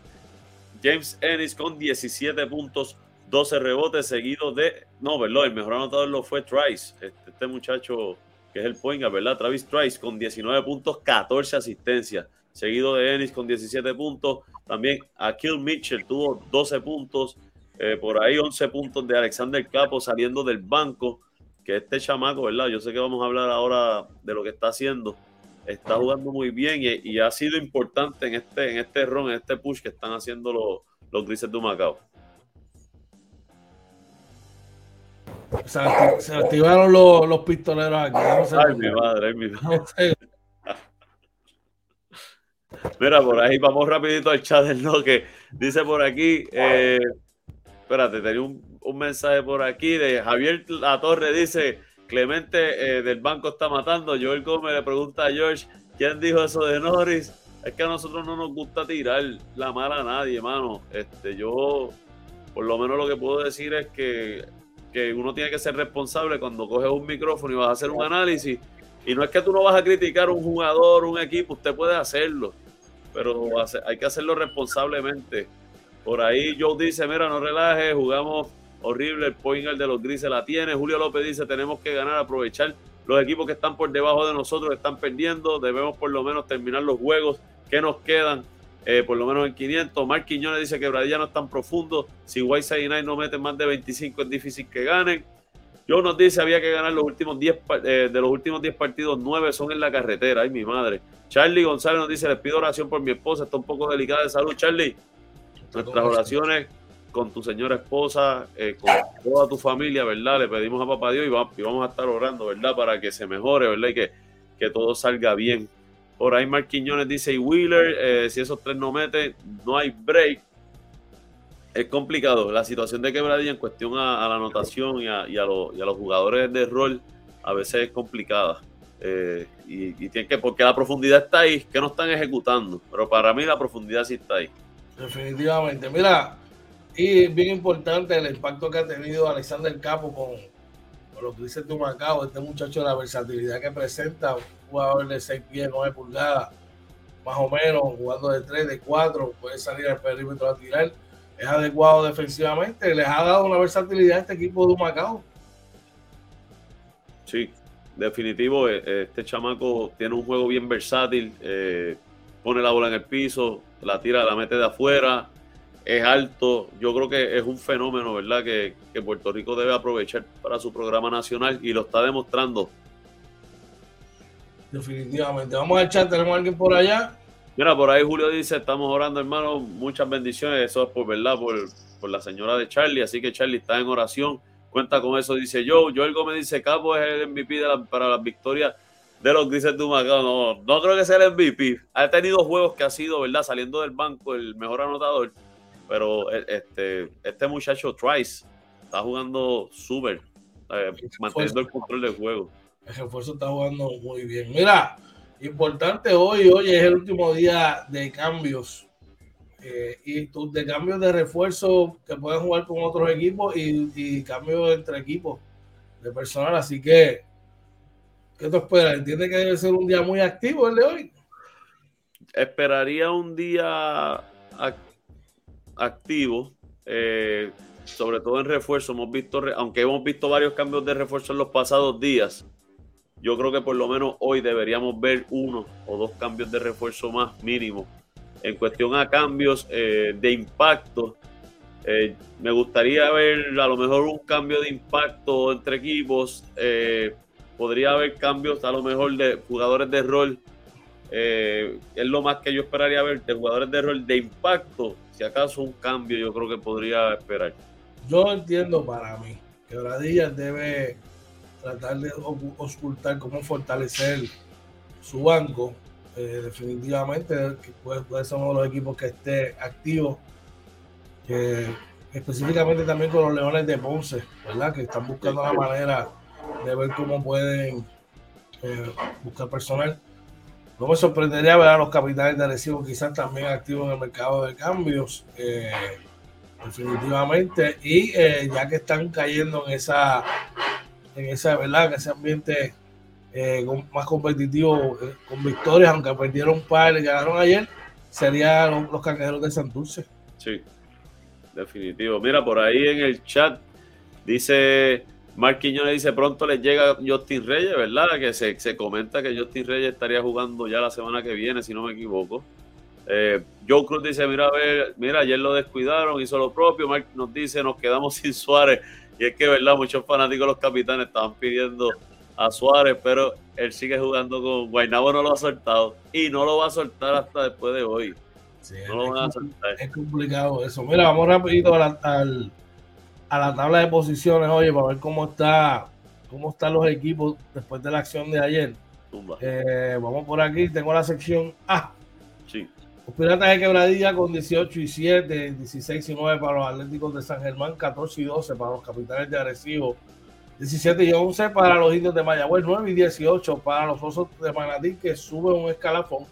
James Ennis con 17 puntos, 12 rebotes, seguido de. No, ¿verdad? El mejor anotador lo fue Trice, este, este muchacho que es el point ¿verdad? Travis Trice con 19 puntos, 14 asistencias, seguido de Ennis con 17 puntos, también Akil Mitchell tuvo 12 puntos, eh, por ahí 11 puntos de Alexander Capo saliendo del banco, que este chamaco, ¿verdad? Yo sé que vamos a hablar ahora de lo que está haciendo. Está jugando muy bien y, ha sido importante en este, en este run, en este push que están haciendo los, los grises de Macao. Se, activaron los, pistoleros aquí. Ay, mi madre, ay, mi madre. Mira, por ahí vamos rapidito al chat del no que dice por aquí, eh, espérate, tenía un, mensaje por aquí de Javier La Torre, dice, Clemente eh, del banco está matando, Joel Gómez le pregunta a George, ¿quién dijo eso de Norris? Es que a nosotros no nos gusta tirar la mala a nadie, hermano. Este, yo, por lo menos lo que puedo decir es que, que uno tiene que ser responsable cuando coges un micrófono y vas a hacer un análisis. Y no es que tú no vas a criticar un jugador, un equipo, usted puede hacerlo pero hay que hacerlo responsablemente. Por ahí Joe dice, mira, no relaje, jugamos horrible, el pointer de los grises la tiene. Julio López dice, tenemos que ganar, aprovechar los equipos que están por debajo de nosotros, están perdiendo, debemos por lo menos terminar los juegos que nos quedan, eh, por lo menos en 500. Mark Quiñones dice que Bradilla no es tan profundo, si Whiteside y Knight no meten más de 25 es difícil que ganen. Joe nos dice, había que ganar los últimos 10, eh, de los últimos 10 partidos, 9 son en la carretera, ay mi madre. Charlie González nos dice, les pido oración por mi esposa, está un poco delicada de salud. Charlie, nuestras oraciones con tu señora esposa, eh, con toda tu familia, ¿verdad? Le pedimos a papá Dios y, vamos a estar orando, ¿verdad? Para que se mejore, ¿verdad? Y que, que todo salga bien. Por ahí Mark Quiñones dice, y Wheeler, eh, si esos tres no meten, no hay break. Es complicado. La situación de quebradilla en cuestión a, la anotación y a, y a los jugadores de rol a veces es complicada. Eh, y, tiene que, porque la profundidad está ahí, que no están ejecutando. Pero para mí la profundidad sí está ahí. Definitivamente. Mira, y bien importante el impacto que ha tenido Alexander Capo con, lo que dice tu Macao, este muchacho, la versatilidad que presenta, un jugador de 6 pies, 9 pulgadas, más o menos, jugando de 3, de 4, puede salir al perímetro a tirar, es adecuado defensivamente, les ha dado una versatilidad a este equipo de Macao. Sí, definitivo, eh, eh, este chamaco tiene un juego bien versátil, eh, pone la bola en el piso, la tira, la mete de afuera, es alto. Yo creo que es un fenómeno, ¿verdad? Que, Puerto Rico debe aprovechar para su programa nacional y lo está demostrando. Definitivamente. Vamos al chat, tenemos a alguien por allá. Mira, por ahí Julio dice, estamos orando, hermano, muchas bendiciones. Eso es por verdad, por, por la señora de Charlie. Así que Charlie está en oración cuenta con eso, dice yo. Joel Gómez dice, Capo es el MVP para las victorias de los Grises de Humacao. No, no creo que sea el MVP. Ha tenido juegos que ha sido, ¿verdad? Saliendo del banco, el mejor anotador. Pero e, este, este muchacho Trice está jugando súper, eh, manteniendo el control del juego. El refuerzo está jugando muy bien. Mira, importante hoy, hoy es el último día de cambios eh, y tus de cambios de refuerzo que pueden jugar con otros equipos y, y cambios entre equipos de personal. Así que, ¿qué tú esperas? ¿Entiendes que debe ser un día muy activo el de hoy? Esperaría un día activos, eh, sobre todo en refuerzo. Hemos visto, aunque hemos visto varios cambios de refuerzo en los pasados días, yo creo que por lo menos hoy deberíamos ver uno o dos cambios de refuerzo más mínimo. En cuestión a cambios eh, de impacto, eh, me gustaría ver a lo mejor un cambio de impacto entre equipos. Eh, podría haber cambios a lo mejor de jugadores de rol. Es lo más que yo esperaría ver de jugadores de rol de impacto. Si acaso un cambio yo creo que podría esperar. Yo entiendo para mí que Bradilla debe tratar de ocultar cómo fortalecer su banco. Eh, definitivamente que puede, ser uno de los equipos que esté activo. específicamente también con los Leones de Ponce, ¿verdad? Que están buscando la manera de ver cómo pueden eh, buscar personal. No me sorprendería ver a los capitales de Arecibo quizás también activos en el mercado de cambios. Eh, definitivamente. Y ya que están cayendo en esa en esa, ¿verdad? En ese ambiente eh, más competitivo, eh, con victorias, aunque perdieron un par y ganaron ayer, serían los, los de Santurce. Sí, definitivo. Mira, por ahí en el chat dice, Mark Quiñones dice, pronto les llega Justin Reyes, ¿verdad? Que se, se, comenta que Justin Reyes estaría jugando ya la semana que viene, si no me equivoco. Eh, Joe Cruz dice, mira, a ver, mira, ayer lo descuidaron, hizo lo propio. Mark nos dice, nos quedamos [LAUGHS] sin Suárez. Y es que, ¿verdad? Muchos fanáticos de los capitanes estaban pidiendo a Suárez, pero él sigue jugando con Guaynabo, no lo ha soltado y no lo va a soltar hasta después de hoy. no lo van a soltar. Es complicado eso. Mira, vamos rapidito a la, a la tabla de posiciones, oye, para ver cómo está cómo están los equipos después de la acción de ayer. Eh, vamos por aquí, tengo la sección A. Sí. Los Piratas de Quebradilla con 18 y 7, 16 y 9 para los Atléticos de San Germán, 14 y 12 para los Capitales de Arecibo, 17 y 11 para los Indios de Mayagüez, 9 y 18 para los Osos de Manatí que suben un escalafón.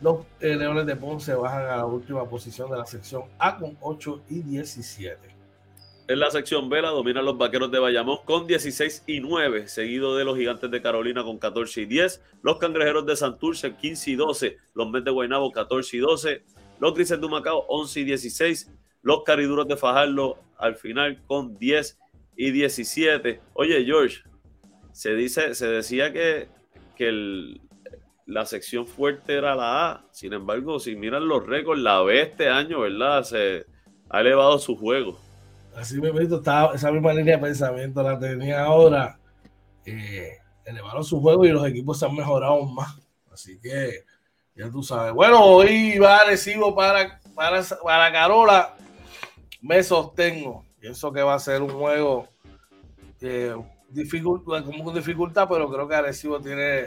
Los eh, Leones de Ponce bajan a la última posición de la sección A con 8 y 17. En la sección B la dominan los vaqueros de Bayamón con 16 y 9, seguido de los gigantes de Carolina con 14 y 10, los cangrejeros de Santurce 15 y 12, los Mets de Guaynabo 14 y 12, los grises de Macao 11 y 16, los cariduros de Fajardo al final con 10 y 17. Oye, George, se, dice, se decía que, que la sección fuerte era la A, sin embargo, si miran los récords, la B este año, ¿verdad? Se ha elevado su juego. Así me estaba, esa misma línea de pensamiento la tenía ahora. Eh, elevaron su juego y los equipos se han mejorado más. Así que ya tú sabes. Bueno, hoy va recibo para, para, para Carola. Me sostengo. Pienso que va a ser un juego eh, dificultad, con dificultad, pero creo que Arecibo tiene,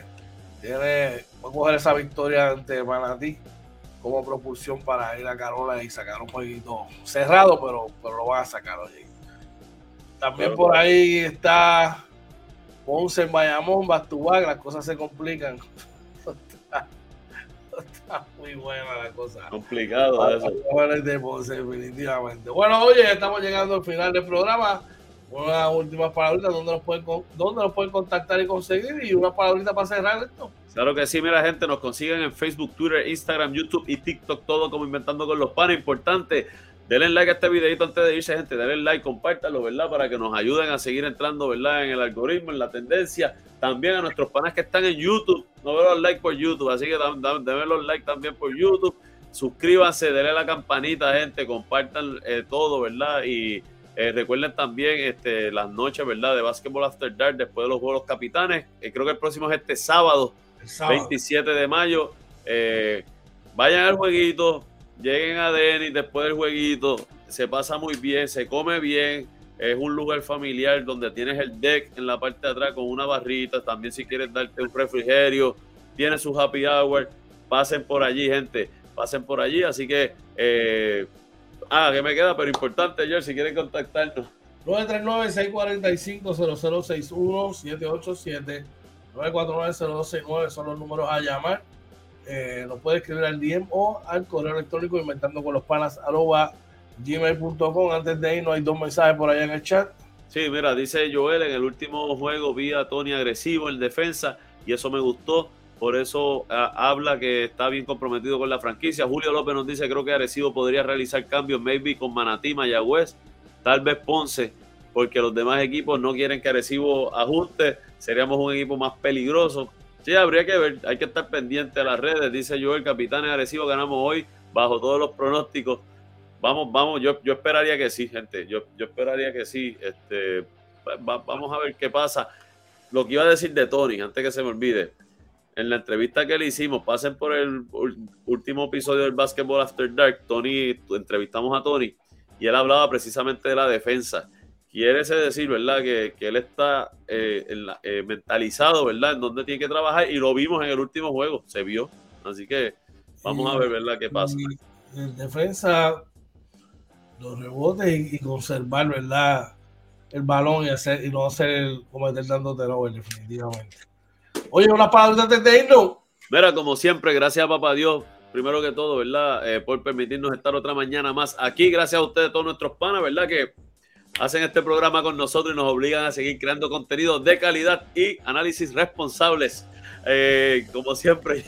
tiene, a coger esa victoria ante Manatí como propulsión para ir a Carola y sacar un poquito cerrado, pero, pero lo van a sacar hoy. También por ahí está Ponce en Bayamón, las cosas se complican. [LAUGHS] está, muy buena la cosa. Complicado eso. definitivamente. Bueno, oye, estamos llegando al final del programa. Una última palabrita, ¿dónde nos pueden, dónde nos pueden contactar y conseguir? Y una palabrita para cerrar esto. Claro que sí, mira gente, nos consiguen en Facebook, Twitter, Instagram, YouTube y TikTok, todo como Inventando con los Panes. Importante, denle like a este videito antes de irse, gente, denle like, compártalo, ¿verdad? Para que nos ayuden a seguir entrando, ¿verdad? En el algoritmo, en la tendencia. También a nuestros panes que están en YouTube, no veo los likes por YouTube, así que denle los likes también por YouTube. Suscríbanse, denle la campanita, gente, compartan eh, todo, ¿verdad? Y eh, recuerden también este, las noches, ¿verdad? De Basketball After Dark, después de los Juegos Capitanes. Eh, creo que el próximo es este sábado 27 de mayo. Eh, vayan al jueguito, lleguen a Denis después del jueguito. Se pasa muy bien, se come bien. Es un lugar familiar donde tienes el deck en la parte de atrás con una barrita. También si quieres darte un refrigerio, tienes su happy hour. Pasen por allí, gente. Pasen por allí. Así que, ah, que me queda, pero importante, George, si quieren contactarnos. 939-645-0061-787. 949 son los números a llamar. Eh, nos puede escribir al DM o al correo electrónico inventando con los panas arroba gmail.com. Antes de ir, no hay dos mensajes por allá en el chat. Sí, mira, dice Joel, en el último juego vi a Tony agresivo en defensa y eso me gustó. Por eso habla que está bien comprometido con la franquicia. Julio López nos dice, creo que Arecibo podría realizar cambios, maybe con Manatí, Mayagüez, tal vez Ponce, porque los demás equipos no quieren que Arecibo ajuste, seríamos un equipo más peligroso. Sí, habría que ver, hay que estar pendiente a las redes, dice Joel, capitán de Arecibo, ganamos hoy bajo todos los pronósticos. Vamos, vamos, yo, yo esperaría que sí, gente, yo, yo esperaría que sí. Este, vamos a ver qué pasa. Lo que iba a decir de Tony, antes que se me olvide, en la entrevista que le hicimos, pasen por el último episodio del Basketball After Dark, Tony, entrevistamos a Tony y él hablaba precisamente de la defensa. Quiere decir, ¿verdad? Que, él está eh, eh, mentalizado, ¿verdad? En dónde tiene que trabajar y lo vimos en el último juego, se vio. Así que vamos a ver, ¿verdad? ¿Qué pasa? En defensa, los rebotes y, conservar, ¿verdad? El balón y, hacer, y no hacer el cometer tanto terror, definitivamente. Oye, una palabra antes de irnos. Mira, como siempre, gracias a Papá Dios, primero que todo, ¿verdad? Eh, por permitirnos estar otra mañana más aquí. Gracias a ustedes, todos nuestros panas, ¿verdad? Que hacen este programa con nosotros y nos obligan a seguir creando contenido de calidad y análisis responsables. Eh, como siempre.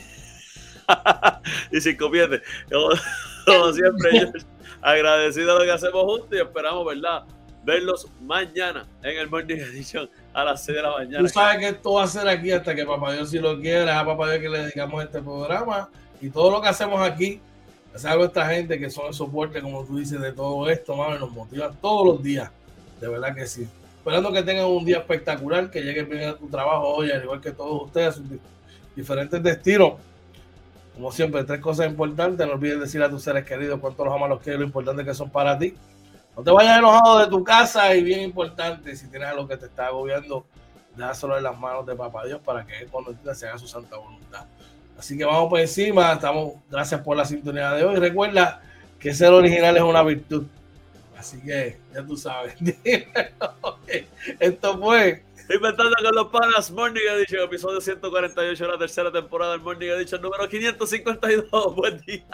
[LAUGHS] y sin copiete. Como, siempre, [LAUGHS] agradecido a lo que hacemos juntos y esperamos, ¿verdad? Verlos mañana en el Morning Edition a las 6 de la mañana. Tú sabes que esto va a ser aquí hasta que Papá Dios, si lo quiera, a Papá Dios que le dedicamos este programa y todo lo que hacemos aquí. Es algo esta gente que son el soporte, como tú dices, de todo esto, mami, nos motiva todos los días. De verdad que sí. Esperando que tengan un día espectacular, que llegue bien a tu trabajo hoy, al igual que todos ustedes, sus diferentes destinos. Como siempre, tres cosas importantes. No olvides decir a tus seres queridos cuánto los amas, los quieres, lo importante que son para ti. No te vayas enojado de tu casa y bien importante, si tienes algo que te está agobiando, déjalo en las manos de Papá Dios para que cuando se haga su santa voluntad. Así que vamos por encima, estamos, gracias por la sintonía de hoy. Recuerda que ser original es una virtud. Así que ya tú sabes. [LAUGHS] Esto fue Inventando con los panas, Morning Edition, episodio 148, la tercera temporada del Morning Edition número 552. [LAUGHS] Buen día.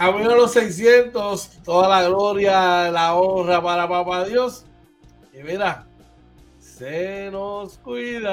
Camino a los 600, toda la gloria, la honra para papá Dios. Y mira, se nos cuidan.